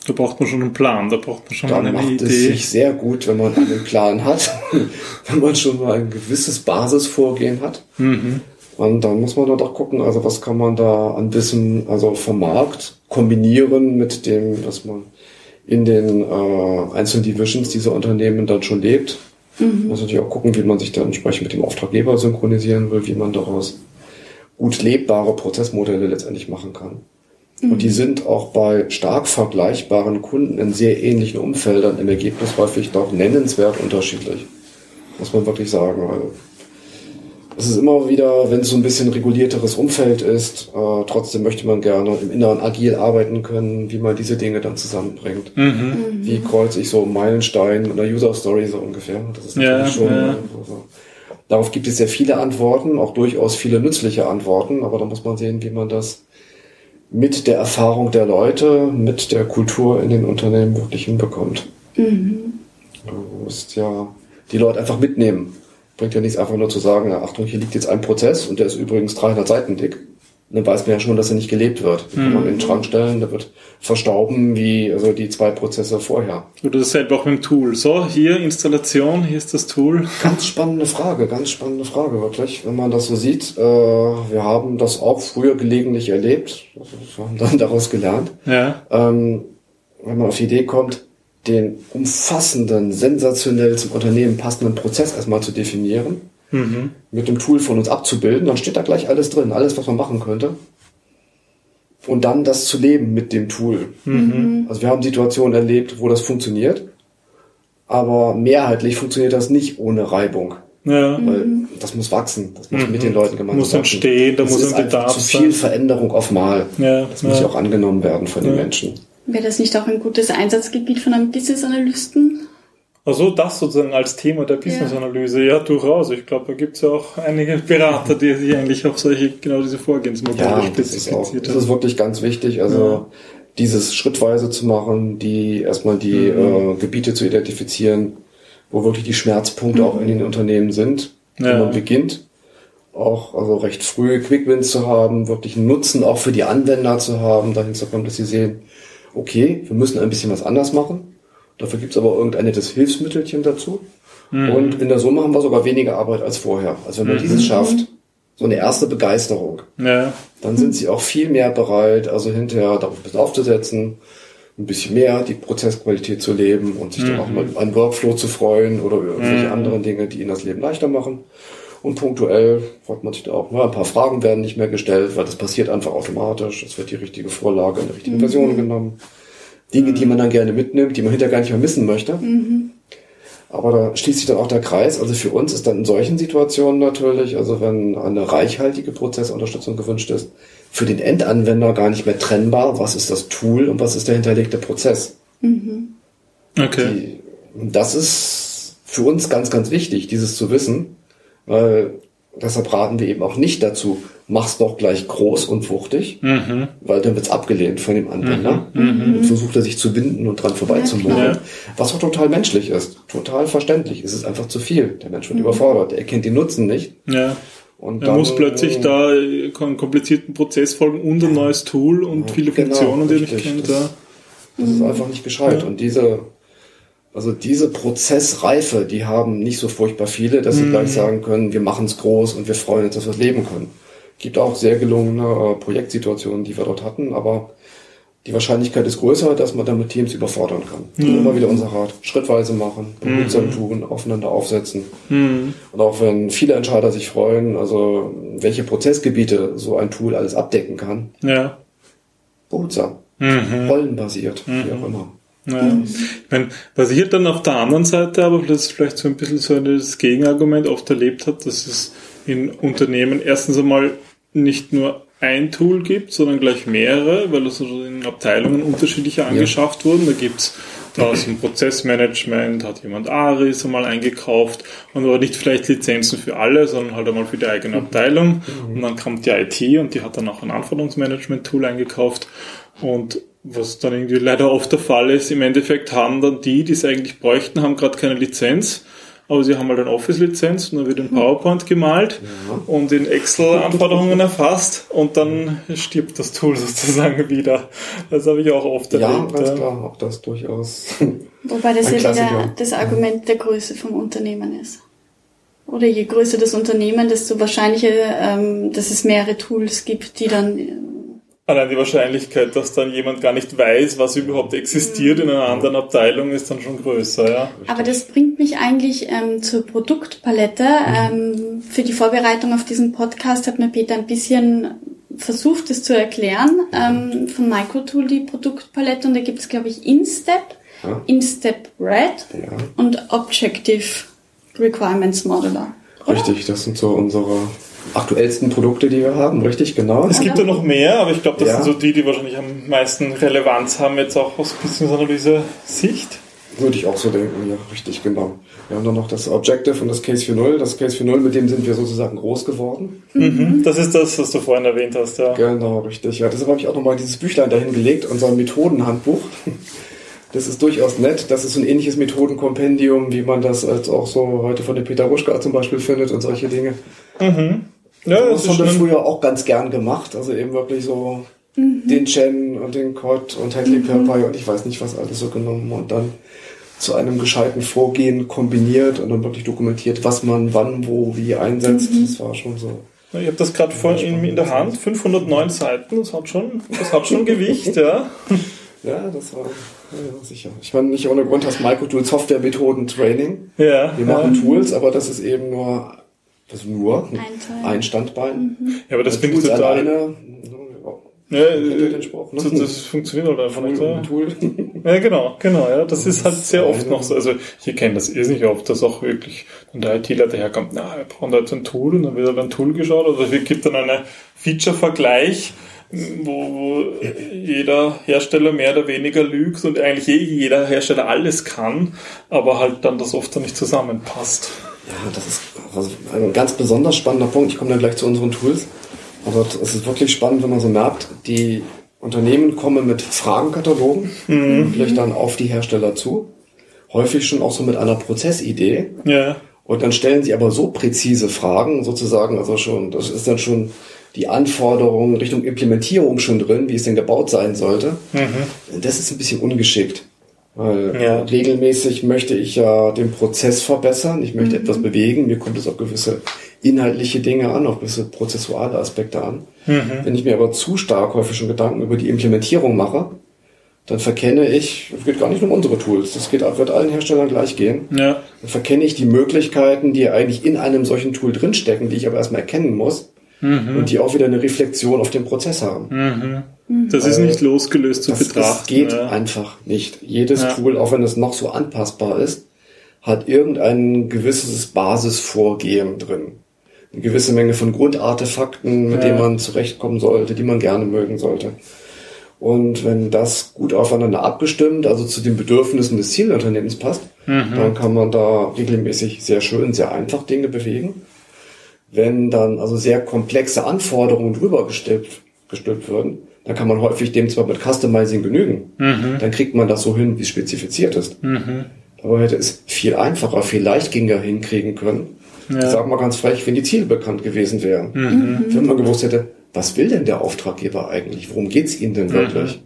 S2: Da braucht man schon einen Plan, da braucht man schon
S4: da
S2: eine
S4: macht
S2: Idee.
S4: es sich sehr gut, wenn man einen Plan hat, wenn man schon mal ein gewisses Basisvorgehen hat. Mhm. Und dann muss man doch gucken, also was kann man da an Wissen, also vom Markt kombinieren mit dem, was man in den äh, einzelnen Divisions dieser Unternehmen dann schon lebt. Mhm. Muss natürlich auch gucken, wie man sich dann entsprechend mit dem Auftraggeber synchronisieren will, wie man daraus gut lebbare Prozessmodelle letztendlich machen kann. Mhm. Und die sind auch bei stark vergleichbaren Kunden in sehr ähnlichen Umfeldern im Ergebnis häufig doch nennenswert unterschiedlich. Muss man wirklich sagen. Also es ist immer wieder, wenn es so ein bisschen regulierteres Umfeld ist, äh, trotzdem möchte man gerne im Inneren agil arbeiten können, wie man diese Dinge dann zusammenbringt. Mhm. mhm. Wie kreuze ich so Meilenstein in der User Story so ungefähr. Das ist natürlich ja, schon. Ja. Also, darauf gibt es sehr viele Antworten, auch durchaus viele nützliche Antworten, aber da muss man sehen, wie man das mit der Erfahrung der Leute, mit der Kultur in den Unternehmen wirklich hinbekommt. Mhm. Du musst ja die Leute einfach mitnehmen. Bringt ja nichts einfach nur zu sagen, Achtung, hier liegt jetzt ein Prozess und der ist übrigens 300 Seiten dick. Dann weiß man ja schon, dass er nicht gelebt wird. Den kann man in den Schrank stellen, der wird verstauben wie also die zwei Prozesse vorher.
S2: Oder dasselbe auch mit dem Tool. So, hier Installation, hier ist das Tool.
S4: Ganz spannende Frage, ganz spannende Frage wirklich. Wenn man das so sieht, äh, wir haben das auch früher gelegentlich erlebt, wir haben dann daraus gelernt.
S2: Ja.
S4: Ähm, wenn man auf die Idee kommt, den umfassenden, sensationell zum Unternehmen passenden Prozess erstmal zu definieren, mhm. mit dem Tool von uns abzubilden, dann steht da gleich alles drin, alles, was man machen könnte. Und dann das zu leben mit dem Tool. Mhm. Also wir haben Situationen erlebt, wo das funktioniert, aber mehrheitlich funktioniert das nicht ohne Reibung.
S2: Ja.
S4: Weil das muss wachsen. Das muss mhm. mit den Leuten gemeinsam
S2: muss entstehen, da muss ein Bedarf
S4: zu viel Veränderung auf Mal.
S2: Ja.
S4: Das muss ja auch angenommen werden von den Menschen.
S1: Wäre das nicht auch ein gutes Einsatzgebiet von einem Business-Analysten?
S2: Also das sozusagen als Thema der Business-Analyse, ja. ja. durchaus. Ich glaube, da gibt es ja auch einige Berater, die sich eigentlich auf solche, genau diese Vorgehensmodelle
S4: ja, spezifiziert haben. Das ist wirklich ganz wichtig, also ja. dieses schrittweise zu machen, die erstmal die mhm. äh, Gebiete zu identifizieren, wo wirklich die Schmerzpunkte mhm. auch in den Unternehmen sind, ja. wo man beginnt. Auch also recht früh Quickwins zu haben, wirklich einen Nutzen auch für die Anwender zu haben, dahin zu kommen, dass sie sehen, okay, wir müssen ein bisschen was anders machen. Dafür gibt's aber irgendein nettes Hilfsmittelchen dazu. Mhm. Und in der Summe haben wir sogar weniger Arbeit als vorher. Also wenn man mhm. dieses schafft, so eine erste Begeisterung,
S2: ja.
S4: dann sind sie auch viel mehr bereit, also hinterher darauf ein bisschen aufzusetzen, ein bisschen mehr die Prozessqualität zu leben und sich mhm. dann auch mal an Workflow zu freuen oder irgendwelche mhm. anderen Dinge, die ihnen das Leben leichter machen. Und punktuell freut man sich da auch. Na, ein paar Fragen werden nicht mehr gestellt, weil das passiert einfach automatisch. Es wird die richtige Vorlage in der richtigen mhm. Version genommen. Dinge, die man dann gerne mitnimmt, die man hinterher gar nicht mehr missen möchte. Mhm. Aber da schließt sich dann auch der Kreis. Also für uns ist dann in solchen Situationen natürlich, also wenn eine reichhaltige Prozessunterstützung gewünscht ist, für den Endanwender gar nicht mehr trennbar, was ist das Tool und was ist der hinterlegte Prozess.
S1: Mhm.
S2: Okay.
S4: Die, das ist für uns ganz, ganz wichtig, dieses zu wissen, weil deshalb raten wir eben auch nicht dazu, mach's doch gleich groß und wuchtig,
S2: Mhm.
S4: weil dann wird's abgelehnt von dem Anwender.
S2: Mhm.
S4: Dann versucht er sich zu binden und dran vorbeizumalen.
S2: klar.
S4: was auch total menschlich ist. Total verständlich. Es ist einfach zu viel. Der Mensch
S2: Mhm.
S4: wird überfordert. Er kennt den Nutzen nicht.
S2: Ja.
S4: Und
S2: Er
S4: dann,
S2: muss plötzlich
S4: äh,
S2: da einen komplizierten Prozess folgen und ein neues Tool und viele
S4: genau,
S2: Funktionen, die er nicht kennt.
S4: Das-
S2: Ja.
S4: Das ist einfach nicht gescheit. Und diese, also diese Prozessreife, die haben nicht so furchtbar viele, dass sie
S2: Mhm.
S4: gleich sagen können, wir machen es groß und wir freuen uns, dass wir es leben können. Gibt auch sehr gelungene äh, Projektsituationen, die wir dort hatten, aber die Wahrscheinlichkeit ist größer, dass man damit Teams überfordern kann. Und
S2: Mhm.
S4: immer wieder unser Rat. Schrittweise machen, behutsam tun, aufeinander aufsetzen.
S2: Mhm.
S4: Und auch wenn viele Entscheider sich freuen, also welche Prozessgebiete so ein Tool alles abdecken kann,
S2: ja.
S4: behutsam,
S2: Mhm.
S4: rollenbasiert, wie auch immer.
S2: Ja. Ich meine, was ich halt dann auf der anderen Seite aber das ist vielleicht so ein bisschen so das Gegenargument oft erlebt hat, dass es in Unternehmen erstens einmal nicht nur ein Tool gibt, sondern gleich mehrere, weil es also in Abteilungen unterschiedliche angeschafft wurden. Da gibt's da aus dem Prozessmanagement, hat jemand Aris einmal eingekauft und aber nicht vielleicht Lizenzen für alle, sondern halt einmal für die eigene Abteilung. Und dann kommt die IT und die hat dann auch ein Anforderungsmanagement-Tool eingekauft. Und was dann irgendwie leider oft der Fall ist, im Endeffekt haben dann die, die es eigentlich bräuchten, haben gerade keine Lizenz, aber sie haben halt eine Office-Lizenz und dann wird in PowerPoint gemalt und in Excel Anforderungen erfasst und dann stirbt das Tool sozusagen wieder. Das habe ich auch oft
S4: Ja,
S2: erlebt.
S4: ganz
S2: ja.
S4: klar, auch das durchaus.
S1: Wobei das
S4: Ein
S1: ja wieder das Argument der Größe vom Unternehmen ist. Oder je größer das Unternehmen, desto wahrscheinlicher, ähm, dass es mehrere Tools gibt, die dann
S2: Allein die Wahrscheinlichkeit, dass dann jemand gar nicht weiß, was überhaupt existiert in einer anderen Abteilung, ist dann schon größer, ja.
S1: Aber das bringt mich eigentlich ähm, zur Produktpalette. Ähm, für die Vorbereitung auf diesen Podcast hat mir Peter ein bisschen versucht, das zu erklären. Ähm, von Microtool die Produktpalette und da gibt es, glaube ich, InStep,
S4: Ja.
S1: InStep Red
S4: Ja.
S1: und Objective Requirements Modeler.
S4: Richtig, das sind so unsere aktuellsten Produkte, die wir haben, richtig, genau.
S2: Es gibt ja noch mehr, aber ich glaube, das
S4: Ja.
S2: sind so die, die wahrscheinlich am meisten Relevanz haben, jetzt auch aus Business-Analyse-Sicht.
S4: Würde ich auch so denken, ja, richtig, genau. Wir haben dann noch das Objective und das Case 4.0. Das Case 4.0, mit dem sind wir sozusagen groß geworden.
S2: Mhm. Das ist das, was du vorhin erwähnt hast, ja.
S4: Genau, richtig. Ja, deshalb habe ich auch nochmal dieses Büchlein dahin gelegt, unser Methodenhandbuch. Das ist durchaus nett. Das ist so ein ähnliches Methodenkompendium, wie man das als auch so heute von der Peter Ruschka zum Beispiel findet und solche Dinge.
S2: Ja,
S4: Das haben wir früher auch ganz gern gemacht. Also eben wirklich so den Chen und den Cod und Hadley Purpie und ich weiß nicht was alles so genommen und dann zu einem gescheiten Vorgehen kombiniert und dann wirklich dokumentiert, was man wann, wo, wie einsetzt. Das war schon so.
S2: ich habe das gerade vorhin in, in der Hand, 509 Seiten, das hat schon, das hat schon Gewicht, ja.
S4: Ja, das war ja, sicher. Ich meine, nicht ohne Grund hast Microtool Softwaremethoden Training.
S2: Ja,
S4: Wir
S2: ja.
S4: machen Tools, aber das ist eben nur, das ist nur
S1: Ein
S4: ein Standbein.
S2: ja, aber das finde ich total.
S4: alleine.
S2: Ja, äh,
S4: Spruch, ne?
S2: das, das funktioniert halt einfach nicht.
S4: Tool,
S2: Ja.
S4: und Tool.
S2: ja, genau, genau, ja. Das ist halt sehr oft noch so. Also ich kenne das irrsinnig oft, dass auch wirklich dann der ITler daherkommt, na, wir brauchen da jetzt ein Tool und dann wird halt ein Tool geschaut. Oder es gibt dann einen Feature-Vergleich, wo, wo jeder Hersteller mehr oder weniger lügt und eigentlich eh jeder Hersteller alles kann, aber halt dann das oft dann nicht zusammenpasst.
S4: Ja, das ist ein ganz besonders spannender Punkt. Ich komme dann gleich zu unseren Tools. Aber es ist wirklich spannend, wenn man so merkt, die Unternehmen kommen mit Fragenkatalogen, vielleicht dann auf die Hersteller zu. Häufig schon auch so mit einer Prozessidee.
S2: Ja,
S4: Und dann stellen sie aber so präzise Fragen, sozusagen, also schon, das ist dann schon die Anforderung Richtung Implementierung schon drin, wie es denn gebaut sein sollte. Das ist ein bisschen ungeschickt. Weil
S2: Ja.
S4: regelmäßig möchte ich ja den Prozess verbessern, ich möchte etwas bewegen, mir kommt es auf gewisse inhaltliche Dinge an, auf gewisse prozessuale Aspekte an. Wenn ich mir aber zu stark häufig schon Gedanken über die Implementierung mache, dann verkenne ich, das geht gar nicht um unsere Tools, das geht, wird allen Herstellern gleich gehen,
S2: ja,
S4: dann verkenne ich die Möglichkeiten, die eigentlich in einem solchen Tool drinstecken, die ich aber erstmal erkennen muss und die auch wieder eine Reflexion auf den Prozess haben.
S2: das ist nicht losgelöst zu
S4: Das,
S2: betrachten.
S4: das geht
S2: ja.
S4: einfach nicht. Jedes
S2: Ja.
S4: Tool, auch wenn es noch so anpassbar ist, hat irgendein gewisses Basisvorgehen drin. Eine gewisse Menge von Grundartefakten, mit
S2: Ja.
S4: denen man zurechtkommen sollte, die man gerne mögen sollte. Und wenn das gut aufeinander abgestimmt, also zu den Bedürfnissen des Zielunternehmens passt, dann kann man da regelmäßig sehr schön, sehr einfach Dinge bewegen. Wenn dann also sehr komplexe Anforderungen drüber gestülpt, gestülpt würden, dann kann man häufig dem zwar mit Customizing genügen, dann kriegt man das so hin, wie es spezifiziert ist. Aber hätte es viel einfacher, viel leichtgängiger hinkriegen können.
S2: Ja.
S4: Ich sag mal ganz frech, wenn die Ziele bekannt gewesen wären. Wenn man gewusst hätte, was will denn der Auftraggeber eigentlich? Worum geht's ihm denn wirklich?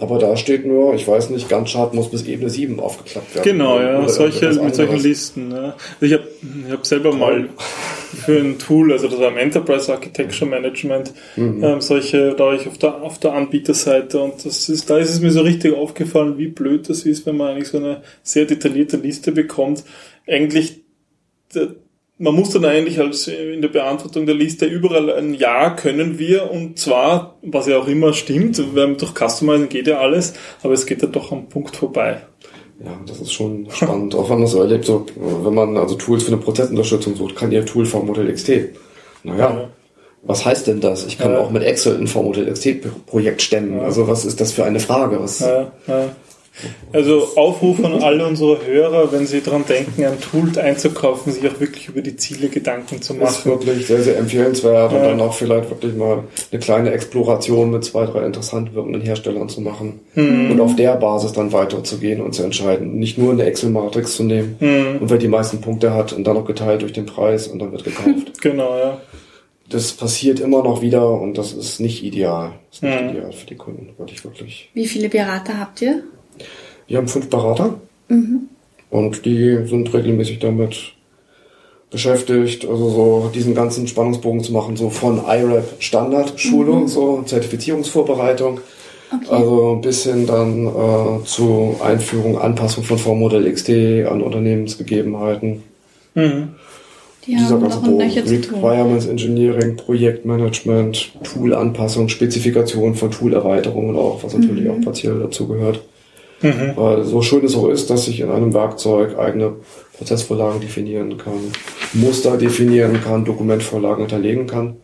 S4: Aber da steht nur, ich weiß nicht, Gantt-Chart muss bis Ebene 7 aufgeklappt werden.
S2: Genau, ja, solche, mit solchen. Listen. Ja. Also Ich habe ich hab selber mal für ein Tool, also das war im Enterprise Architecture Management,
S4: Mhm.
S2: ähm, solche, da ich auf der, auf der Anbieterseite und das ist, da ist es mir so richtig aufgefallen, wie blöd das ist, wenn man eigentlich so eine sehr detaillierte Liste bekommt. Eigentlich, man muss dann eigentlich als in der Beantwortung der Liste überall ein Ja können wir und zwar, was ja auch immer stimmt, weil durch Customizing geht ja alles, aber es geht dann doch am Punkt vorbei.
S4: Ja, das ist schon spannend. Auch wenn man so erlebt, so, wenn man also Tools für eine Prozessunterstützung sucht, kann ihr Tool V-Modell XT. Naja,
S2: Ja.
S4: was heißt denn das? Ich kann
S2: Ja.
S4: auch mit Excel ein V-Modell XT-Projekt stemmen. Also was ist das für eine Frage? Was,
S2: Ja, ja. Also Aufruf an alle unsere Hörer, wenn sie daran denken, ein Tool einzukaufen, sich auch wirklich über die Ziele Gedanken zu
S4: ist
S2: machen.
S4: wirklich sehr, sehr empfehlenswert und
S2: Ja.
S4: dann auch vielleicht wirklich mal eine kleine Exploration mit zwei, drei interessant wirkenden Herstellern zu machen
S2: Mhm.
S4: und auf der Basis dann weiterzugehen und zu entscheiden. Nicht nur eine Excel-Matrix zu nehmen
S2: Mhm.
S4: und wer die meisten Punkte hat und dann noch geteilt durch den Preis und dann wird gekauft.
S2: Genau, ja.
S4: das passiert immer noch wieder und das ist nicht ideal. Das ist nicht
S2: Mhm.
S4: ideal für die Kunden, wirklich, wirklich.
S1: Wie viele Berater habt ihr?
S4: Wir haben fünf Berater und die sind regelmäßig damit beschäftigt, also so diesen ganzen Spannungsbogen zu machen, so von IRAP Standardschulung, so Zertifizierungsvorbereitung, also bis hin dann äh, zu Einführung, Anpassung von V-Modell XT an Unternehmensgegebenheiten.
S2: Mhm.
S1: Die
S4: Dieser
S1: haben
S4: ganze
S1: noch ein
S4: Bogen. Requirements Engineering, Projektmanagement, Toolanpassung, Spezifikation von Toolerweiterungen auch, was natürlich
S1: Mhm.
S4: auch partiell dazu gehört. Weil so schön es auch ist, dass ich in einem Werkzeug eigene Prozessvorlagen definieren kann, Muster definieren kann, Dokumentvorlagen hinterlegen kann.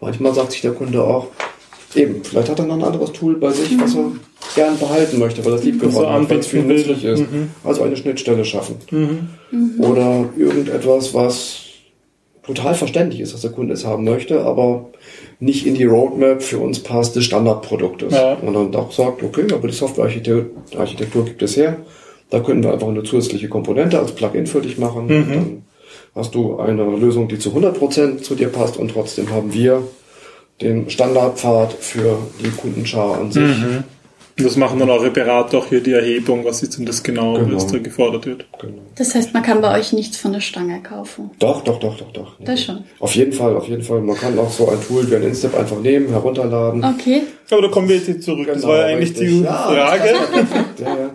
S4: Manchmal sagt sich der Kunde auch, eben, vielleicht hat er noch ein anderes Tool bei sich, was er gern behalten möchte, weil das lieb
S2: Was
S4: geworden hat, weil es für ihn nützlich ist.
S2: Mhm.
S4: Also eine Schnittstelle schaffen.
S2: Mhm.
S4: Oder irgendetwas, was total verständlich ist, dass der Kunde es haben möchte, aber nicht in die Roadmap für uns passt des Standardproduktes.
S2: Ja.
S4: Und dann auch sagt, okay, aber die Softwarearchitektur gibt es her. Da können wir einfach eine zusätzliche Komponente als Plugin für dich machen.
S2: Mhm.
S4: Dann hast du eine Lösung, die zu 100% zu dir passt und trotzdem haben wir den Standardpfad für die Kundenschar an sich.
S2: Mhm. Das machen dann eure Berater auch hier die Erhebung, was ist denn das genau,
S4: Genau.
S2: was da gefordert wird.
S4: Genau.
S1: Das heißt, man kann bei euch nichts von der Stange kaufen.
S4: Doch, doch, doch, doch, doch.
S1: Das schon.
S4: Auf jeden Fall, auf jeden Fall. Man kann auch so ein Tool wie ein Instep einfach nehmen, herunterladen.
S1: Okay.
S2: Aber da kommen wir jetzt zurück. das
S4: Genau,
S2: war ja eigentlich
S4: richtig.
S2: die
S4: Ja.
S2: Frage,
S4: ja.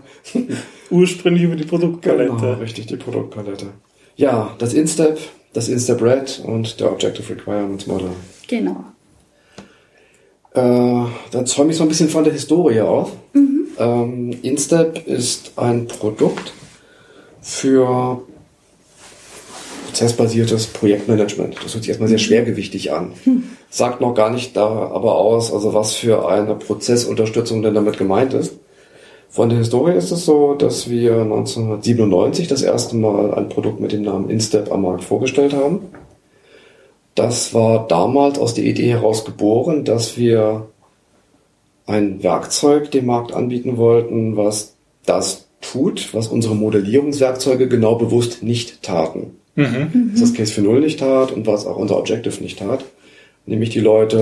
S2: ursprünglich über die Produktpalette.
S4: Genau, richtig, die Produktpalette. Ja, das Instep, das Instep Red und der Objective Requirements Model.
S1: Genau.
S4: Äh, dann zäume ich so ein bisschen von der Historie auf. Ähm, Instep ist ein Produkt für prozessbasiertes Projektmanagement. Das hört sich erstmal sehr schwergewichtig an. Sagt noch gar nicht da aber aus, also was für eine Prozessunterstützung denn damit gemeint ist. Von der Historie ist es so, dass wir 1997 das erste Mal ein Produkt mit dem Namen Instep am Markt vorgestellt haben. Das war damals aus der Idee heraus geboren, dass wir ein Werkzeug dem Markt anbieten wollten, was das tut, was unsere Modellierungswerkzeuge genau bewusst nicht taten.
S2: Mhm.
S4: Was das Case für Null nicht tat und was auch unser Objective nicht tat. Nämlich die Leute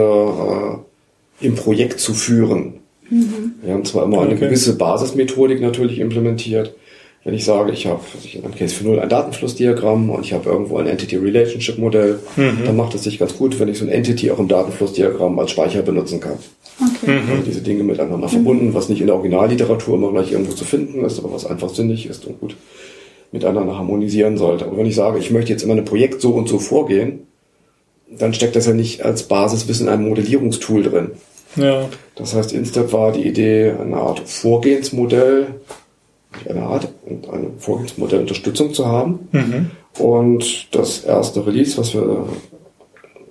S4: äh, im Projekt zu führen. Wir haben zwar immer eine
S2: Okay.
S4: gewisse Basismethodik natürlich implementiert. Wenn ich sage, ich habe in einem Case für Null ein Datenflussdiagramm und ich habe irgendwo ein Entity-Relationship-Modell, dann macht es sich ganz gut, wenn ich so ein Entity auch im Datenflussdiagramm als Speicher benutzen kann.
S1: Okay.
S4: Also diese Dinge miteinander verbunden, was nicht in der Originalliteratur immer gleich irgendwo zu finden ist, aber was einfach sinnig ist und gut miteinander harmonisieren sollte. Aber wenn ich sage, ich möchte jetzt in meinem Projekt so und so vorgehen, dann steckt das ja nicht als Basiswissen in einem Modellierungstool drin.
S2: Ja.
S4: Das heißt, Instep war die Idee, eine Art Vorgehensmodell eine Art und eine Vorgehensmodellunterstützung zu haben. Und das erste Release, was wir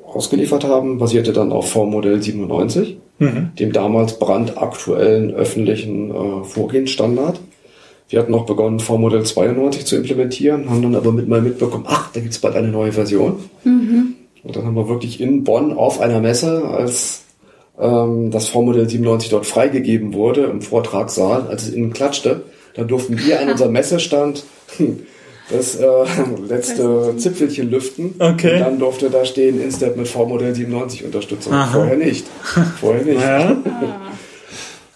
S4: ausgeliefert haben, basierte dann auf V-Modell 97, dem damals brandaktuellen öffentlichen äh, Vorgehensstandard. Wir hatten noch begonnen, V-Modell 92 zu implementieren, haben dann aber mit mal mitbekommen, ach, da gibt's bald eine neue Version. Und dann haben wir wirklich in Bonn auf einer Messe, als ähm, das V-Modell 97 dort freigegeben wurde, im Vortragssaal, als es innen klatschte, da durften wir an unserem Messestand das äh, letzte Zipfelchen lüften.
S2: Okay.
S4: Und dann durfte da stehen, Instep mit V-Modell 97 Unterstützung.
S2: Aha.
S4: Vorher nicht. Vorher nicht.
S2: Ja.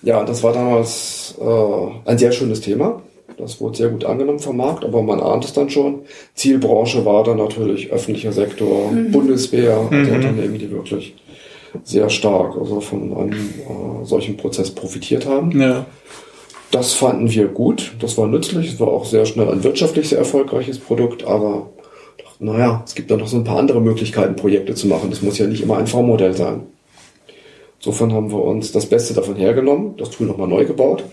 S4: Ja, das war damals äh, ein sehr schönes Thema. Das wurde sehr gut angenommen vom Markt, aber man ahnt es dann schon. Zielbranche war dann natürlich öffentlicher Sektor, Bundeswehr, also Unternehmen, die wirklich sehr stark also von einem äh, solchen Prozess profitiert haben.
S2: ja.
S4: Das fanden wir gut, das war nützlich, es war auch sehr schnell ein wirtschaftlich sehr erfolgreiches Produkt, aber naja, es gibt da noch so ein paar andere Möglichkeiten, Projekte zu machen. Das muss ja nicht immer ein V-Modell sein. Insofern haben wir uns das Beste davon hergenommen, das Tool nochmal neu gebaut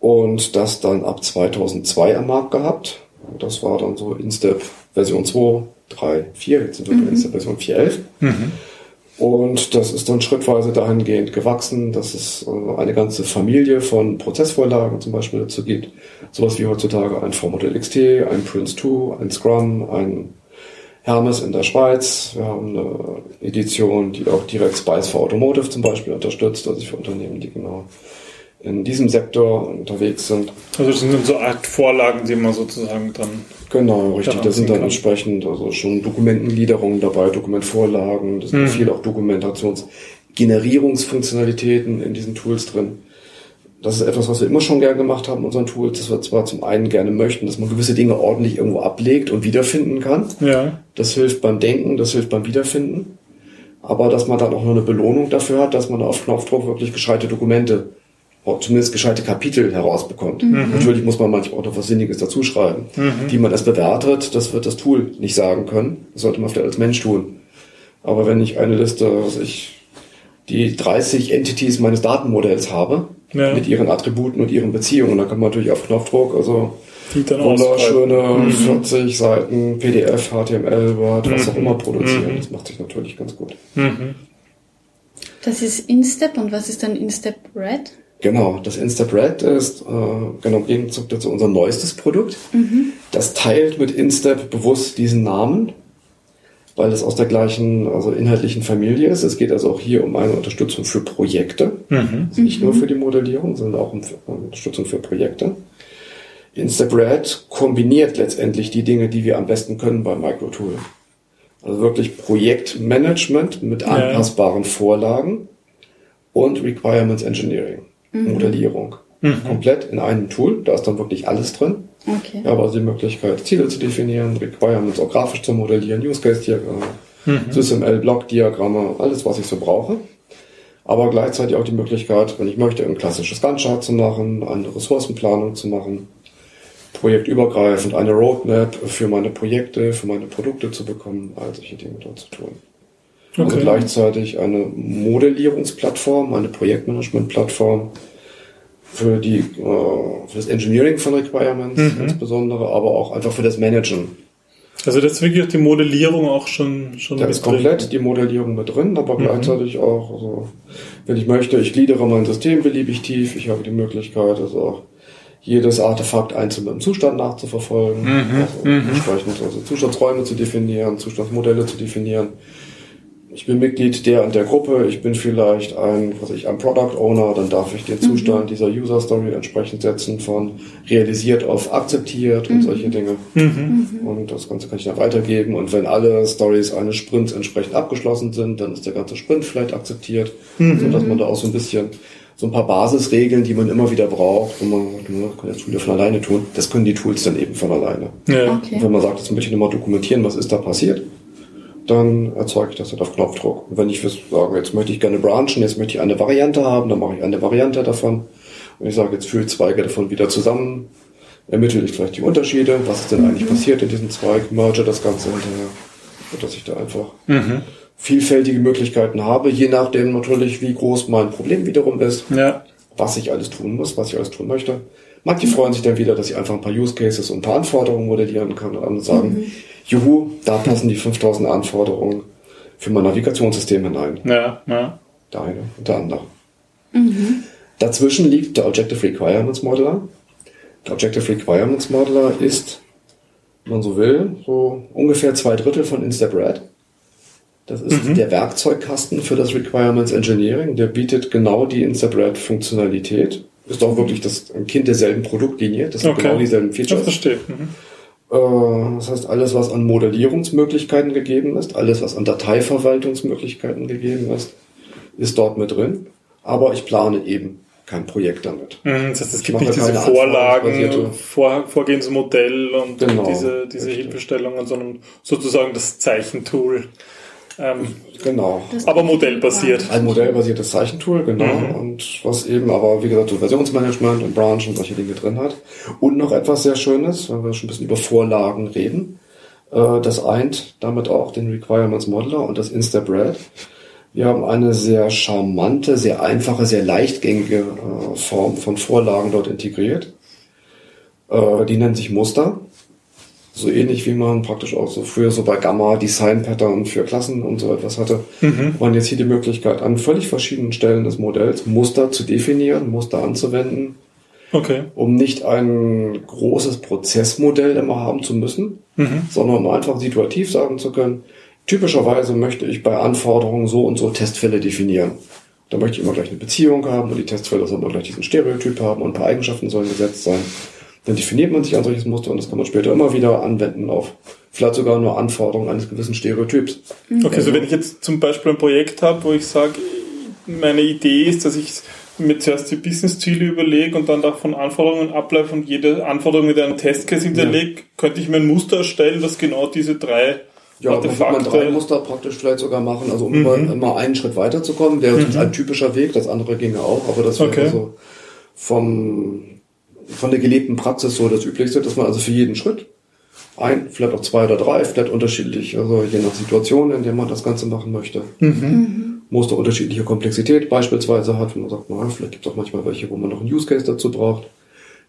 S4: und das dann ab 2002 am Markt gehabt. Das war dann so Instep Version 2, 3, 4, jetzt sind wir bei Instep Version 4.11. Und das ist dann schrittweise dahingehend gewachsen, dass es äh, eine ganze Familie von Prozessvorlagen zum Beispiel dazu gibt. Sowas wie heutzutage ein V-Modell XT, ein Prince 2, ein Scrum, ein Hermes in der Schweiz. Wir haben eine Edition, die auch direkt Spice for Automotive zum Beispiel unterstützt, also für Unternehmen, die genau in diesem Sektor unterwegs sind.
S2: Also das sind so Art Vorlagen, die man sozusagen dann.
S4: Genau, richtig. Da sind dann
S2: kann.
S4: entsprechend also schon Dokumentengliederungen dabei, Dokumentvorlagen, das sind viel auch Dokumentationsgenerierungsfunktionalitäten in diesen Tools drin. Das ist etwas, was wir immer schon gern gemacht haben in unseren Tools, dass wir zwar zum einen gerne möchten, dass man gewisse Dinge ordentlich irgendwo ablegt und wiederfinden kann.
S2: Ja.
S4: Das hilft beim Denken, das hilft beim Wiederfinden. Aber dass man dann auch noch eine Belohnung dafür hat, dass man auf Knopfdruck wirklich gescheite Dokumente, zumindest gescheite Kapitel herausbekommt. Natürlich muss man manchmal auch noch was Sinniges dazuschreiben. Wie man es bewertet, das wird das Tool nicht sagen können. Das sollte man vielleicht als Mensch tun. Aber wenn ich eine Liste, was ich, die 30 Entities meines Datenmodells habe,
S2: Ja.
S4: mit ihren Attributen und ihren Beziehungen, dann kann man natürlich auf Knopfdruck, also wunderschöne
S2: ausschreiben.
S4: 40 Seiten PDF, HTML, Word, was auch immer produzieren. Das macht sich natürlich ganz gut.
S1: Das ist Instep und was ist dann Instep Red?
S4: Genau, das Instap Red ist äh, genau im Gegenzug dazu unser neuestes Produkt. Das teilt mit Instap bewusst diesen Namen, weil es aus der gleichen, also inhaltlichen Familie ist. Es geht also auch hier um eine Unterstützung für Projekte. Also nicht nur für die Modellierung, sondern auch um um Unterstützung für Projekte. Instap Red kombiniert letztendlich die Dinge, die wir am besten können bei Microtool. Also wirklich Projektmanagement mit
S2: Ja.
S4: anpassbaren Vorlagen und Requirements Engineering, Modellierung. Komplett in einem Tool, da ist dann wirklich alles drin.
S1: Okay.
S4: Wir haben also die Möglichkeit, Ziele zu definieren, Requirements auch grafisch zu modellieren, Use Case Diagramme, SysML Block Diagramme, alles was ich so brauche. Aber gleichzeitig auch die Möglichkeit, wenn ich möchte, ein klassisches Gantt-Chart zu machen, eine Ressourcenplanung zu machen, projektübergreifend eine Roadmap für meine Projekte, für meine Produkte zu bekommen, all solche Dinge dort zu tun. Also
S2: Okay.
S4: gleichzeitig eine Modellierungsplattform, eine Projektmanagementplattform für die äh, für das Engineering von Requirements insbesondere, aber auch einfach für das Managen.
S2: Also das ist wirklich die Modellierung auch schon schon
S4: Da
S2: mit
S4: ist komplett die Modellierung mit drin, aber gleichzeitig auch, also, wenn ich möchte, ich gliedere mein System beliebig tief, ich habe die Möglichkeit, also auch jedes Artefakt einzeln im Zustand nachzuverfolgen, also entsprechend also Zustandsräume zu definieren, Zustandsmodelle zu definieren. Ich bin Mitglied der und der Gruppe, ich bin vielleicht ein, was ich, ein Product Owner, dann darf ich den Zustand dieser User Story entsprechend setzen von realisiert auf akzeptiert und solche Dinge. Und das Ganze kann ich dann weitergeben. Und wenn alle Stories eines Sprints entsprechend abgeschlossen sind, dann ist der ganze Sprint vielleicht akzeptiert, sodass man da auch so ein bisschen so ein paar Basisregeln, die man immer wieder braucht, wo man sagt, na, kann das Tool ja von alleine tun. Das können die Tools dann eben von alleine.
S2: Ja.
S1: Okay.
S4: Und wenn man sagt, jetzt möchte ich nochmal dokumentieren, was ist da passiert, dann erzeuge ich das halt auf Knopfdruck. Und wenn ich sage, jetzt möchte ich gerne branchen, jetzt möchte ich eine Variante haben, dann mache ich eine Variante davon. Und ich sage, jetzt führe ich Zweige davon wieder zusammen, ermittle ich vielleicht die Unterschiede, was ist denn eigentlich passiert in diesem Zweig, merge das Ganze hinterher, sodass ich da einfach vielfältige Möglichkeiten habe, je nachdem natürlich, wie groß mein Problem wiederum ist.
S2: Ja.
S4: was ich alles tun muss, was ich alles tun möchte. Manche freuen sich dann wieder, dass ich einfach ein paar Use Cases und ein paar Anforderungen modellieren kann und andere sagen, mhm. juhu, da passen die 5000 Anforderungen für mein Navigationssystem hinein.
S2: Ja, ja.
S4: Der eine und der andere. Mhm. Dazwischen liegt der Objective Requirements Modeler. Der Objective Requirements Modeler ist, wenn man so will, so ungefähr zwei Drittel von Instabrad. Das ist mhm. der Werkzeugkasten für das Requirements Engineering. Der bietet genau die Instabrad-Funktionalität. Ist auch wirklich das Kind derselben Produktlinie. Das sind okay. genau dieselben Features.
S2: Das verstehe. Mhm.
S4: Äh, das heißt, alles, was an Modellierungsmöglichkeiten gegeben ist, alles, was an Dateiverwaltungsmöglichkeiten gegeben ist, ist dort mit drin. Aber ich plane eben kein Projekt damit.
S2: Mhm, das heißt, es gibt nicht diese Vorlagen, Vor, Vorgehensmodell und genau, diese, diese Hilfestellungen, sondern sozusagen das Zeichentool.
S4: Ähm, genau.
S2: Aber modellbasiert.
S4: Ein modellbasiertes Zeichentool, genau. Mhm. Und was eben aber, wie gesagt, so Versionsmanagement und Branch und solche Dinge drin hat. Und noch etwas sehr Schönes, wenn wir schon ein bisschen über Vorlagen reden. Äh, das eint damit auch den Requirements Modeler und das Instabread. Wir haben eine sehr charmante, sehr einfache, sehr leichtgängige äh, Form von Vorlagen dort integriert. Äh, die nennt sich Muster. So ähnlich wie man praktisch auch so früher so bei Gamma Design Pattern für Klassen und so etwas hatte. Mhm. Man jetzt hier die Möglichkeit, an völlig verschiedenen Stellen des Modells Muster zu definieren, Muster anzuwenden.
S2: Okay.
S4: Um nicht ein großes Prozessmodell immer haben zu müssen, mhm. sondern um einfach situativ sagen zu können, typischerweise möchte ich bei Anforderungen so und so Testfälle definieren. Da möchte ich immer gleich eine Beziehung haben und die Testfälle sollen immer gleich diesen Stereotyp haben und ein paar Eigenschaften sollen gesetzt sein. Dann definiert man sich ein solches Muster und das kann man später immer wieder anwenden auf vielleicht sogar nur Anforderungen eines gewissen Stereotyps.
S2: Mhm. Okay, also wenn ich jetzt zum Beispiel ein Projekt habe, wo ich sage, meine Idee ist, dass ich mir zuerst die Business-Ziele überlege und dann davon Anforderungen ableite und jede Anforderung mit einem Testcase hinterlege, ja. könnte ich mir ein Muster erstellen, das genau diese drei
S4: ja, Artefakte... man drei Muster praktisch vielleicht sogar machen, also um mhm. immer, immer einen Schritt weiterzukommen, wäre mhm. ein typischer Weg, das andere ginge auch, aber das wäre okay. so vom von der gelebten Praxis so das Üblichste, dass man also für jeden Schritt ein, vielleicht auch zwei oder drei, vielleicht unterschiedlich, also je nach Situation, in der man das Ganze machen möchte. Mhm. Muster unterschiedliche Komplexität beispielsweise hat, wenn man sagt, na, vielleicht gibt es auch manchmal welche, wo man noch einen Use Case dazu braucht.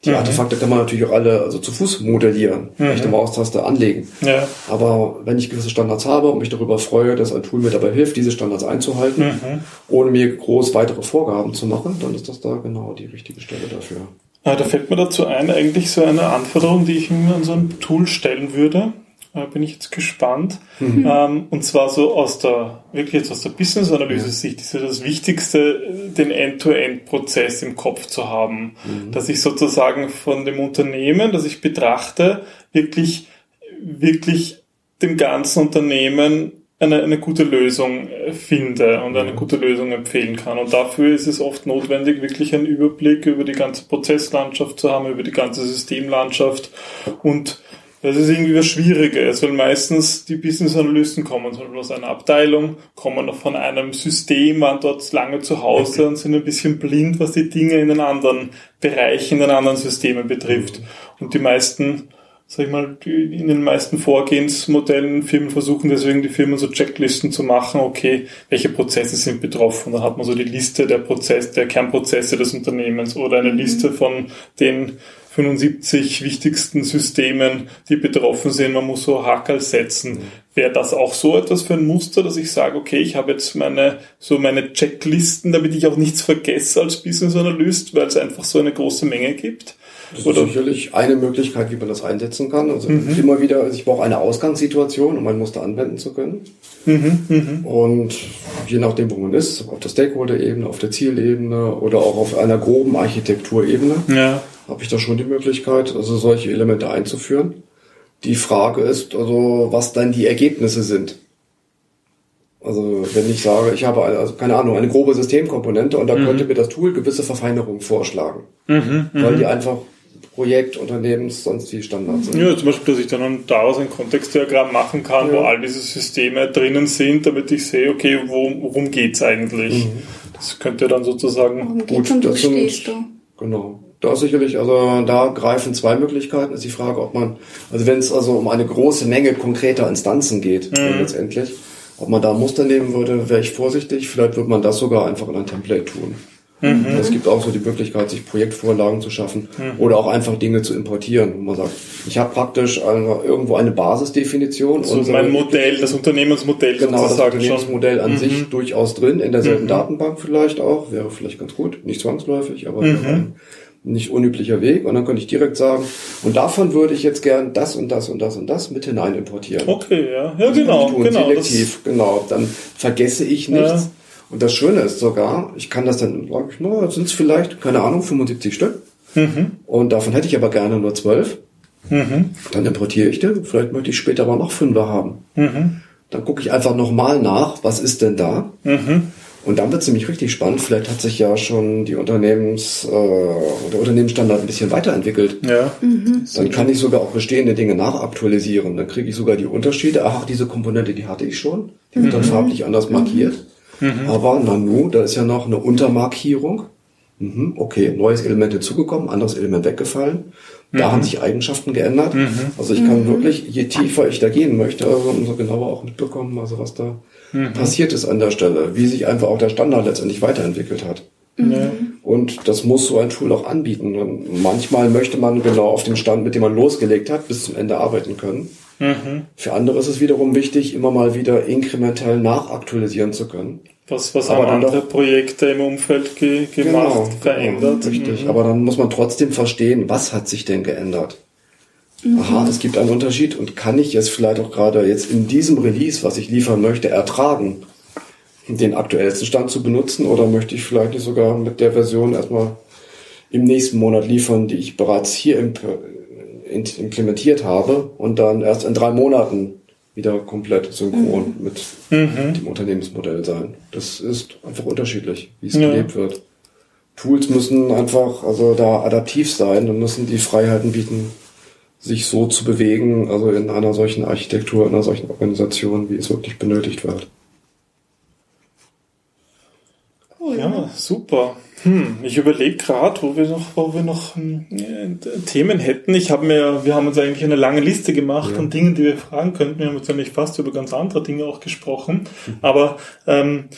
S4: Die mhm. Artefakte kann man natürlich auch alle also zu Fuß modellieren, mhm. rechte Maustaste anlegen.
S2: Ja.
S4: Aber wenn ich gewisse Standards habe und mich darüber freue, dass ein Tool mir dabei hilft, diese Standards einzuhalten, mhm. ohne mir groß weitere Vorgaben zu machen, dann ist das da genau die richtige Stelle dafür.
S2: Ah, da fällt mir dazu ein, eigentlich so eine Anforderung, die ich mir an so ein Tool stellen würde. Da bin ich jetzt gespannt. Mhm. Ähm, und zwar so aus der, wirklich jetzt aus der Business-Analyse-Sicht ist ja das Wichtigste, den End-to-End-Prozess im Kopf zu haben. Mhm. Dass ich sozusagen von dem Unternehmen, das ich betrachte, wirklich, wirklich dem ganzen Unternehmen eine, eine gute Lösung äh, finde und eine gute Lösung empfehlen kann. Und dafür ist es oft notwendig, wirklich einen Überblick über die ganze Prozesslandschaft zu haben, über die ganze Systemlandschaft. Und das ist irgendwie was Schwieriges, weil meistens die Business-Analysten kommen zum Beispiel aus einer Abteilung, kommen noch von einem System, waren dort lange zu Hause und sind ein bisschen blind, was die Dinge in den anderen Bereichen, in den anderen Systemen betrifft. Und die meisten sag ich mal, in den meisten Vorgehensmodellen Firmen versuchen deswegen die Firmen so Checklisten zu machen, okay, welche Prozesse sind betroffen. Da hat man so die Liste der Prozess, der Kernprozesse des Unternehmens oder eine mhm. Liste von den 75 wichtigsten Systemen, die betroffen sind. Man muss so Hakel setzen. Mhm. Wäre das auch so etwas für ein Muster, dass ich sage, okay, ich habe jetzt meine, so meine Checklisten, damit ich auch nichts vergesse als Business Analyst, weil es einfach so eine große Menge gibt?
S4: Das ist sicherlich eine Möglichkeit, wie man das einsetzen kann. Also mhm. immer wieder, also ich brauche eine Ausgangssituation, um ein Muster anwenden zu können. Mhm, mh. Und je nachdem, wo man ist, auf der Stakeholder-Ebene, auf der Zielebene oder auch auf einer groben Architekturebene,
S2: ja.
S4: habe ich da schon die Möglichkeit, also solche Elemente einzuführen. Die Frage ist also, was dann die Ergebnisse sind. Also wenn ich sage, ich habe also keine Ahnung, eine grobe Systemkomponente und da mhm. könnte mir das Tool gewisse Verfeinerungen vorschlagen, mhm, weil die mhm. einfach Projekt, Unternehmens, sonst die Standards sind.
S2: Ja, zum Beispiel, dass ich dann daraus ein Kontextdiagramm machen kann, ja. wo all diese Systeme drinnen sind, damit ich sehe, okay, wo, worum geht's eigentlich? Mhm. Das könnte dann sozusagen...
S1: Worum geht's und wo stehst du?
S4: Genau. Da sicherlich, also da greifen zwei Möglichkeiten. Ist die Frage, ob man, also wenn es also um eine große Menge konkreter Instanzen geht, mhm. letztendlich, ob man da Muster nehmen würde, wäre ich vorsichtig. Vielleicht würde man das sogar einfach in ein Template tun. Mhm. Es gibt auch so die Möglichkeit, sich Projektvorlagen zu schaffen mhm. oder auch einfach Dinge zu importieren. Wo man sagt, ich habe praktisch eine, irgendwo eine Basisdefinition.
S2: So also mein Modell, das Unternehmensmodell
S4: Genau, das Unternehmensmodell schon. an mhm. sich durchaus drin, in derselben mhm. Datenbank vielleicht auch, wäre vielleicht ganz gut, nicht zwangsläufig, aber mhm. nicht unüblicher Weg. Und dann könnte ich direkt sagen, und davon würde ich jetzt gern das und das und das und das mit hinein importieren.
S2: Okay, ja, ja genau, genau.
S4: Selektiv, genau. Dann vergesse ich nichts. Ja und das Schöne ist sogar, ich kann das dann, sag ich, no, sind es vielleicht, keine Ahnung, 75 Stück. Mhm. Und davon hätte ich aber gerne nur zwölf. Mhm. Dann importiere ich den. Vielleicht möchte ich später aber noch fünfer haben. Mhm. Dann gucke ich einfach nochmal nach, was ist denn da? Mhm. Und dann wird es nämlich richtig spannend. Vielleicht hat sich ja schon die Unternehmens, äh, der Unternehmensstandard ein bisschen weiterentwickelt. Ja. Mhm. Dann kann ich sogar auch bestehende Dinge nachaktualisieren. Dann kriege ich sogar die Unterschiede. Ach, diese Komponente, die hatte ich schon. Die wird dann mhm. farblich anders markiert. Mhm. Aber Nanu, da ist ja noch eine Untermarkierung. Mhm, okay, neues Element hinzugekommen, anderes Element weggefallen. Da mhm. haben sich Eigenschaften geändert. Mhm. Also ich kann mhm. wirklich, je tiefer ich da gehen möchte, umso genauer auch mitbekommen, also was da mhm. passiert ist an der Stelle, wie sich einfach auch der Standard letztendlich weiterentwickelt hat. Mhm. Und das muss so ein Tool auch anbieten. Und manchmal möchte man genau auf dem Stand, mit dem man losgelegt hat, bis zum Ende arbeiten können. Mhm. Für andere ist es wiederum wichtig, immer mal wieder inkrementell nachaktualisieren zu können.
S2: Was, was aber haben andere doch, Projekte im Umfeld ge gemacht, genau, verändert?
S4: Genau, richtig, mhm. aber dann muss man trotzdem verstehen, was hat sich denn geändert? Mhm. Aha, es gibt einen Unterschied und kann ich jetzt vielleicht auch gerade jetzt in diesem Release, was ich liefern möchte, ertragen, den aktuellsten Stand zu benutzen oder möchte ich vielleicht nicht sogar mit der Version erstmal im nächsten Monat liefern, die ich bereits hier implementiert habe und dann erst in drei Monaten wieder komplett synchron mhm. mit mhm. dem Unternehmensmodell sein. Das ist einfach unterschiedlich, wie es ja. gelebt wird. Tools müssen einfach also da adaptiv sein und müssen die Freiheiten bieten, sich so zu bewegen, also in einer solchen Architektur, in einer solchen Organisation, wie es wirklich benötigt wird.
S2: Cool. Ja, super. Hm, ich überlege gerade, wo wir noch, wo wir noch hm, äh, Themen hätten. Ich habe mir, wir haben uns eigentlich eine lange Liste gemacht ja. von Dingen, die wir fragen könnten. Wir haben jetzt eigentlich fast über ganz andere Dinge auch gesprochen. Mhm. Aber ähm,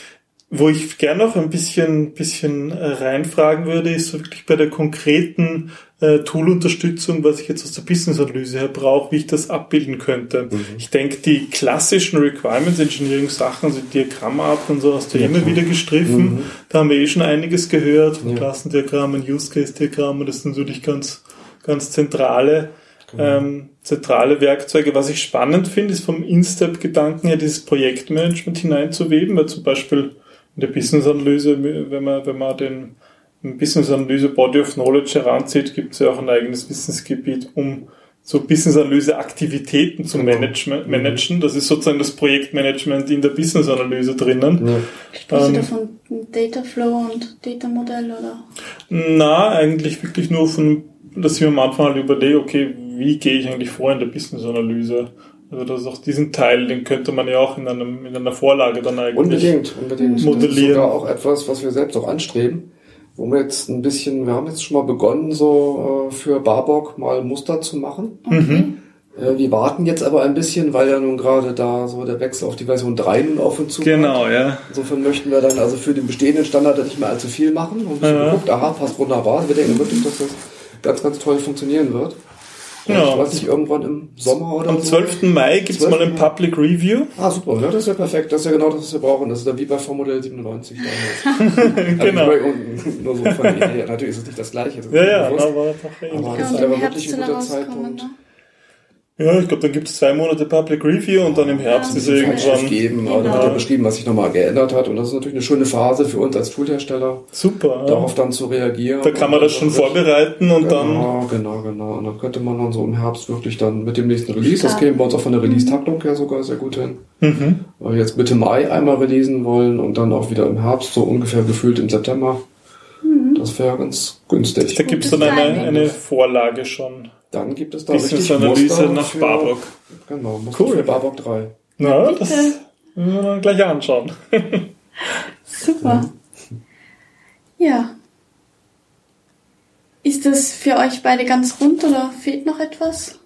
S2: wo ich gerne noch ein bisschen, bisschen äh, reinfragen würde, ist wirklich bei der konkreten äh, Tool-Unterstützung, was ich jetzt aus der Business-Analyse her brauche, wie ich das abbilden könnte. Mhm. Ich denke, die klassischen Requirements Engineering Sachen, also Diagrammarten und so, hast du ja, immer wieder gestriffen. Mhm. Da haben wir eh schon einiges gehört, von ja. Klassendiagrammen, Use-Case-Diagrammen, das sind natürlich ganz, ganz zentrale, genau. ähm, zentrale Werkzeuge. Was ich spannend finde, ist vom In-Step-Gedanken her dieses Projektmanagement hineinzuweben, weil zum Beispiel in der Business-Analyse, wenn man, wenn man den Business-Analyse Body of Knowledge heranzieht, gibt es ja auch ein eigenes Wissensgebiet, um so Business-Analyse-Aktivitäten zu genau. mhm. managen. Das ist sozusagen das Projektmanagement in der Business-Analyse drinnen. Ja.
S1: Sprichst ähm, du davon Data Flow und Data Modell oder?
S2: Na, eigentlich wirklich nur von, dass ich mir am Anfang halt überlege, okay, wie gehe ich eigentlich vor in der Business-Analyse? Also das ist auch diesen Teil, den könnte man ja auch in, einem, in einer Vorlage dann eigentlich
S4: unbedingt, unbedingt. modellieren. Das ist sogar auch etwas, was wir selbst auch anstreben, wo wir jetzt ein bisschen, wir haben jetzt schon mal begonnen, so äh, für Barbock mal Muster zu machen. Mhm. Äh, wir warten jetzt aber ein bisschen, weil ja nun gerade da so der Wechsel auf die Version 3 nun auf und zu
S2: Genau, ja.
S4: Insofern möchten wir dann also für den bestehenden Standard nicht mehr allzu viel machen. Und ja. geguckt, aha, passt wunderbar. Wir denken wirklich, dass das ganz, ganz toll funktionieren wird. Genau. Ich weiß nicht, irgendwann im Sommer oder
S2: Am so. 12. Mai gibt's mal ein Public Review.
S4: Ah, super. Ja, das ist ja perfekt. Das ist ja genau das, was wir brauchen. Das ist dann wie bei Formodell 97 damals. genau. nur so von, ja, natürlich ist es nicht das Gleiche. Das
S2: ja, ja, aber, aber,
S4: aber das ist aber wirklich ein guter Zeitpunkt. Ne?
S2: Ja, ich glaube, dann gibt es zwei Monate Public Review und dann im Herbst ist irgendwann.
S4: Geben, genau. Da wird ja beschrieben, was sich nochmal geändert hat. Und das ist natürlich eine schöne Phase für uns als Toolhersteller.
S2: Super.
S4: Darauf dann zu reagieren.
S2: Da kann man das schon vorbereiten und
S4: genau,
S2: dann.
S4: Genau, genau, genau. Und dann könnte man dann so im Herbst wirklich dann mit dem nächsten Release, das käme bei uns auch von der Release-Taktung her sogar sehr gut hin. Mhm. Weil wir jetzt Mitte Mai einmal releasen wollen und dann auch wieder im Herbst, so ungefähr gefühlt im September. Mhm. Das wäre ganz günstig.
S2: Da gibt es dann eine, eine Vorlage schon.
S4: Dann gibt es da
S2: richtig Analyse nach für, Barbock.
S4: Genau, Muster cool. für Barbock 3.
S2: Na, das müssen wir dann gleich anschauen.
S1: Super. Ja. Ist das für euch beide ganz rund oder fehlt noch etwas?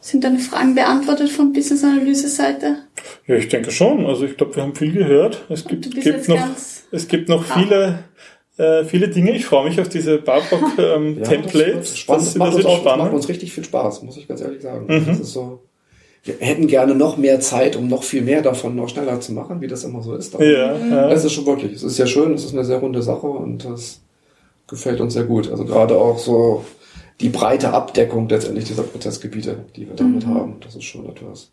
S1: Sind deine Fragen beantwortet von Business-Analyse-Seite?
S2: Ja, ich denke schon. Also ich glaube, wir haben viel gehört. Es
S1: Und
S2: gibt, gibt noch, es gibt noch
S1: Ah.
S2: viele, äh, viele Dinge. Ich freue mich auf diese Barbock ähm,
S4: Ja,
S2: Templates.
S4: Das, spannend.
S2: Das,
S4: Das, macht uns auch, das macht
S2: spannend.
S4: uns richtig viel Spaß, muss ich ganz ehrlich sagen.
S2: Mhm.
S4: Das ist so, wir hätten gerne noch mehr Zeit, um noch viel mehr davon noch schneller zu machen, wie das immer so ist. Aber
S2: Ja, ja.
S4: Das ist schon wirklich. Es ist ja schön, es ist eine sehr runde Sache und das gefällt uns sehr gut. Also gerade auch so die breite Abdeckung letztendlich dieser Prozessgebiete, die wir damit haben. Das ist schon etwas.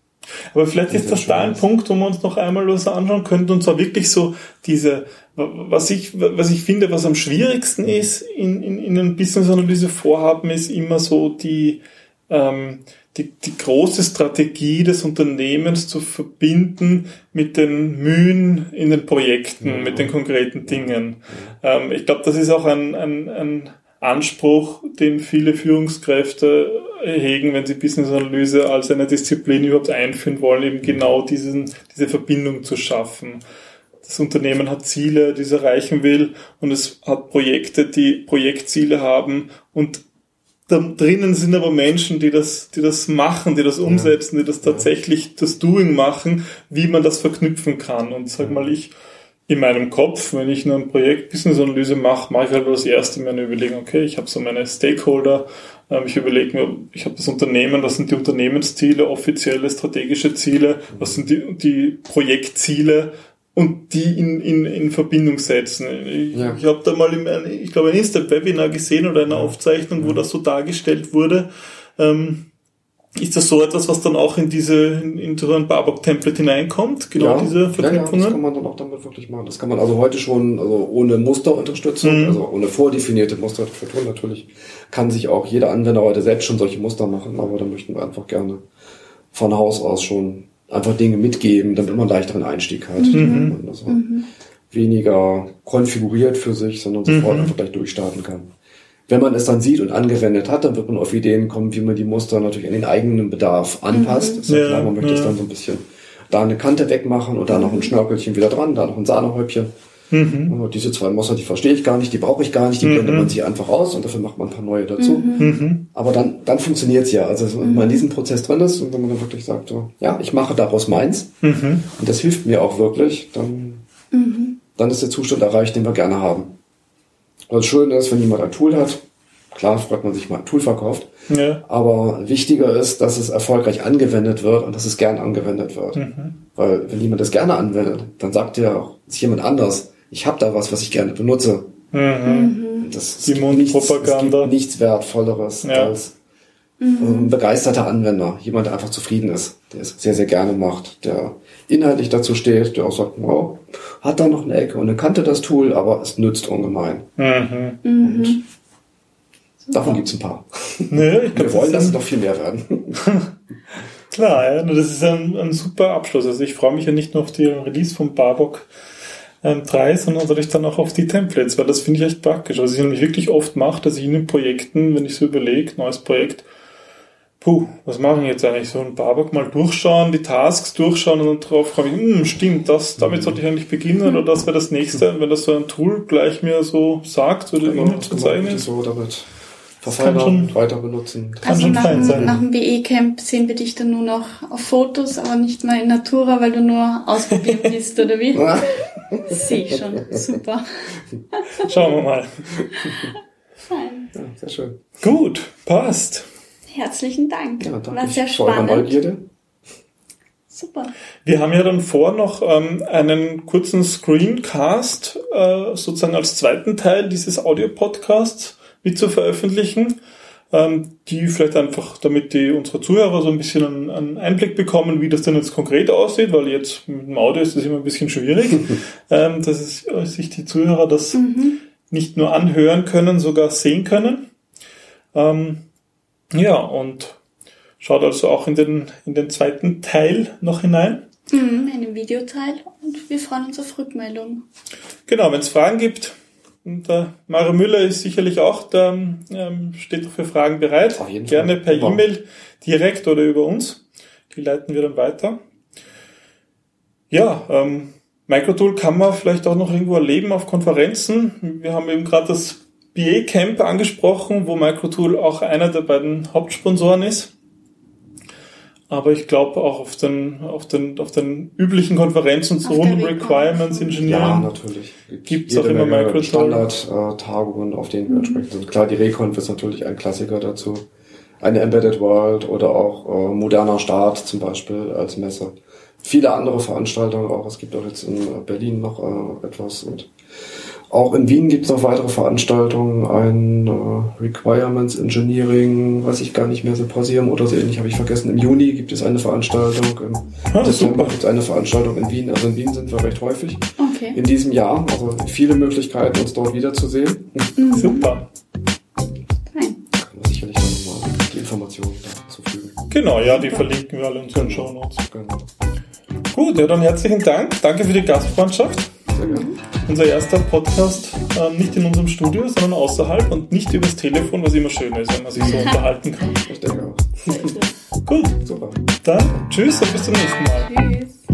S2: Aber vielleicht ist das da ein Punkt, wo wir uns noch einmal was anschauen könnten, und zwar wirklich so diese, was ich, was ich finde, was am schwierigsten ist in, in, in einem Business-Analyse-Vorhaben, ist immer so die, ähm, die, die große Strategie des Unternehmens zu verbinden mit den Mühen in den Projekten,
S4: Ja.
S2: mit den konkreten Dingen. Ähm, ich glaube, das ist auch ein, ein, ein Anspruch, den viele Führungskräfte hegen, wenn sie Business-Analyse als eine Disziplin überhaupt einführen wollen, eben genau diesen, diese Verbindung zu schaffen. Das Unternehmen hat Ziele, die es erreichen will, und es hat Projekte, die Projektziele haben, und da drinnen sind aber Menschen, die das, die das machen, die das umsetzen, die das tatsächlich das Doing machen, wie man das verknüpfen kann. Und sag mal, ich in meinem Kopf, wenn ich ein Projekt Business-Analyse mache, mache ich halt das erste mir eine Überlegung, okay, ich habe so meine Stakeholder, ähm, ich überlege mir, ich habe das Unternehmen, was sind die Unternehmensziele, offizielle strategische Ziele, was sind die, die Projektziele und die in, in, in Verbindung setzen. Ich,
S4: Ja.
S2: ich habe da mal, im, ich glaube, ein Insta-Webinar gesehen oder eine Aufzeichnung, wo das so dargestellt wurde. Ähm, ist das so etwas, was dann auch in diese, in, in so ein Barbock-Template hineinkommt? Genau diese
S4: Ja, ja, das
S2: Verknüpfungen?
S4: kann man dann auch damit wirklich machen. Das kann man also heute schon, also ohne Musterunterstützung,
S2: Mhm.
S4: also ohne vordefinierte Musterstruktur natürlich, kann sich auch jeder Anwender heute selbst schon solche Muster machen, aber da möchten wir einfach gerne von Haus aus schon einfach Dinge mitgeben, damit man einen leichteren Einstieg hat.
S2: Mhm.
S4: Also weniger konfiguriert für sich, sondern sofort einfach gleich durchstarten kann. Wenn man es dann sieht und angewendet hat, dann wird man auf Ideen kommen, wie man die Muster natürlich an den eigenen Bedarf anpasst. Ist ja,
S2: Ja,
S4: klar, man möchte es
S2: ja.
S4: dann so ein bisschen da eine Kante wegmachen und da noch ein Schnörkelchen wieder dran, da noch ein Sahnehäubchen.
S2: Mhm.
S4: Und diese zwei Muster, die verstehe ich gar nicht, die brauche ich gar nicht, die blendet man sich einfach aus und dafür macht man ein paar neue dazu.
S2: Mhm.
S4: Aber dann, dann funktioniert's ja. Also wenn man in diesem Prozess drin ist und wenn man dann wirklich sagt, so, ja, ich mache daraus meins
S2: Mhm.
S4: und das hilft mir auch wirklich, dann, dann ist der Zustand erreicht, den wir gerne haben. Was schön ist, wenn jemand ein Tool hat, klar freut man sich mal, ein Tool verkauft,
S2: Ja.
S4: aber wichtiger ist, dass es erfolgreich angewendet wird und dass es gern angewendet wird.
S2: Mhm.
S4: Weil wenn jemand das gerne anwendet, dann sagt ja auch ist jemand anders, ich habe da was, was ich gerne benutze.
S2: Mhm.
S4: Das
S2: Die
S4: gibt nichts,
S2: Mundpropaganda.
S4: es gibt nichts Wertvolleres
S2: Ja.
S4: als ein begeisterter Anwender. Jemand, der einfach zufrieden ist, der es sehr, sehr gerne macht, der inhaltlich dazu steht, der auch sagt, wow, hat da noch eine Ecke und eine Kante das Tool, aber es nützt ungemein.
S2: Mhm.
S4: Und davon gibt's ein paar.
S2: Naja, ich
S4: Wir wollen,
S2: das
S4: dass es noch viel mehr werden.
S2: klar, ja, das ist ein, ein super Abschluss. Also ich freue mich ja nicht nur auf die Release von Barbock ähm, 3, sondern natürlich dann auch auf die Templates, weil das finde ich echt praktisch. Was ich nämlich wirklich oft mache, dass ich in den Projekten, wenn ich so überlege, neues Projekt, puh, was machen wir jetzt eigentlich? So ein Barbock mal durchschauen, die Tasks durchschauen und dann drauf komme ich, hm, stimmt, das, damit sollte ich eigentlich beginnen oder das wäre das nächste. Und wenn das so ein Tool gleich mir so sagt oder
S4: Genau, das
S2: zu
S4: kann
S2: zeigen ist.
S4: so damit
S2: kann
S4: verfeinern,
S2: schon-
S4: weiter benutzen.
S2: Kann
S1: also
S2: schon
S1: nach, dem-
S2: sein.
S1: nach dem BE-Camp sehen wir dich dann nur noch auf Fotos, aber nicht mehr in Natura, weil du nur ausprobieren bist, oder wie? Sehe ich schon. Super.
S2: Schauen wir mal.
S1: Fein.
S4: Ja, sehr schön.
S2: Gut, passt.
S1: Herzlichen Dank.
S4: Ja, danke
S1: War sehr spannend.
S4: Neugierde.
S1: Super.
S2: Wir haben ja dann vor, noch ähm, einen kurzen Screencast äh, sozusagen als zweiten Teil dieses Audio-Podcasts mit zu veröffentlichen, ähm, die vielleicht einfach, damit die unsere Zuhörer so ein bisschen einen, einen Einblick bekommen, wie das denn jetzt konkret aussieht, weil jetzt mit dem Audio ist das immer ein bisschen schwierig, ähm, dass es, äh, sich die Zuhörer das nicht nur anhören können, sogar sehen können. Ähm, ja, und schaut also auch in den, in den zweiten Teil noch hinein.
S1: Mhm, einen Videoteil und wir freuen uns auf Rückmeldung.
S2: Genau, wenn es Fragen gibt, und der Mario Müller ist sicherlich auch da, ähm, steht doch für Fragen bereit. Gerne per. E-Mail direkt oder über uns. Die leiten wir dann weiter. Ja, ähm, Microtool kann man vielleicht auch noch irgendwo erleben auf Konferenzen. Wir haben eben gerade das BA Camp angesprochen, wo Microtool auch einer der beiden Hauptsponsoren ist. Aber ich glaube auch auf den, auf den, auf den üblichen Konferenzen zu Requirements
S4: Ja,
S2: Engineering.
S4: natürlich.
S2: Gibt's
S4: Jede
S2: auch immer Microsoft.
S4: Standard-Tagungen, auf denen wir entsprechend sind. Klar, die Reconf ist natürlich ein Klassiker dazu. Eine Embedded World oder auch äh, moderner Start zum Beispiel als Messe. Viele andere Veranstaltungen auch. Es gibt auch jetzt in Berlin noch äh, etwas und auch in Wien gibt es noch weitere Veranstaltungen, ein äh, Requirements Engineering, weiß ich gar nicht mehr, Symposium oder so ähnlich, habe ich vergessen. Im Juni gibt es eine Veranstaltung, im
S2: Ah,
S4: Dezember gibt es eine Veranstaltung in Wien. Also in Wien sind wir recht häufig
S1: Okay.
S4: in diesem Jahr. Also viele Möglichkeiten, uns dort wiederzusehen.
S2: Super.
S1: Fein.
S4: Kann man sicherlich dann nochmal die Informationen dazu fügen.
S2: Genau, ja, die verlinken wir alle in unseren Show Notes.
S4: Genau.
S2: Gut, ja, dann herzlichen Dank. Danke für die Gastfreundschaft.
S4: Mhm.
S2: Unser erster Podcast äh, nicht in unserem Studio, sondern außerhalb und nicht übers Telefon, was immer schön ist, wenn man sich so unterhalten kann.
S4: Ich denke auch.
S2: Gut.
S4: Super.
S2: Dann tschüss und bis zum nächsten Mal.
S1: Tschüss.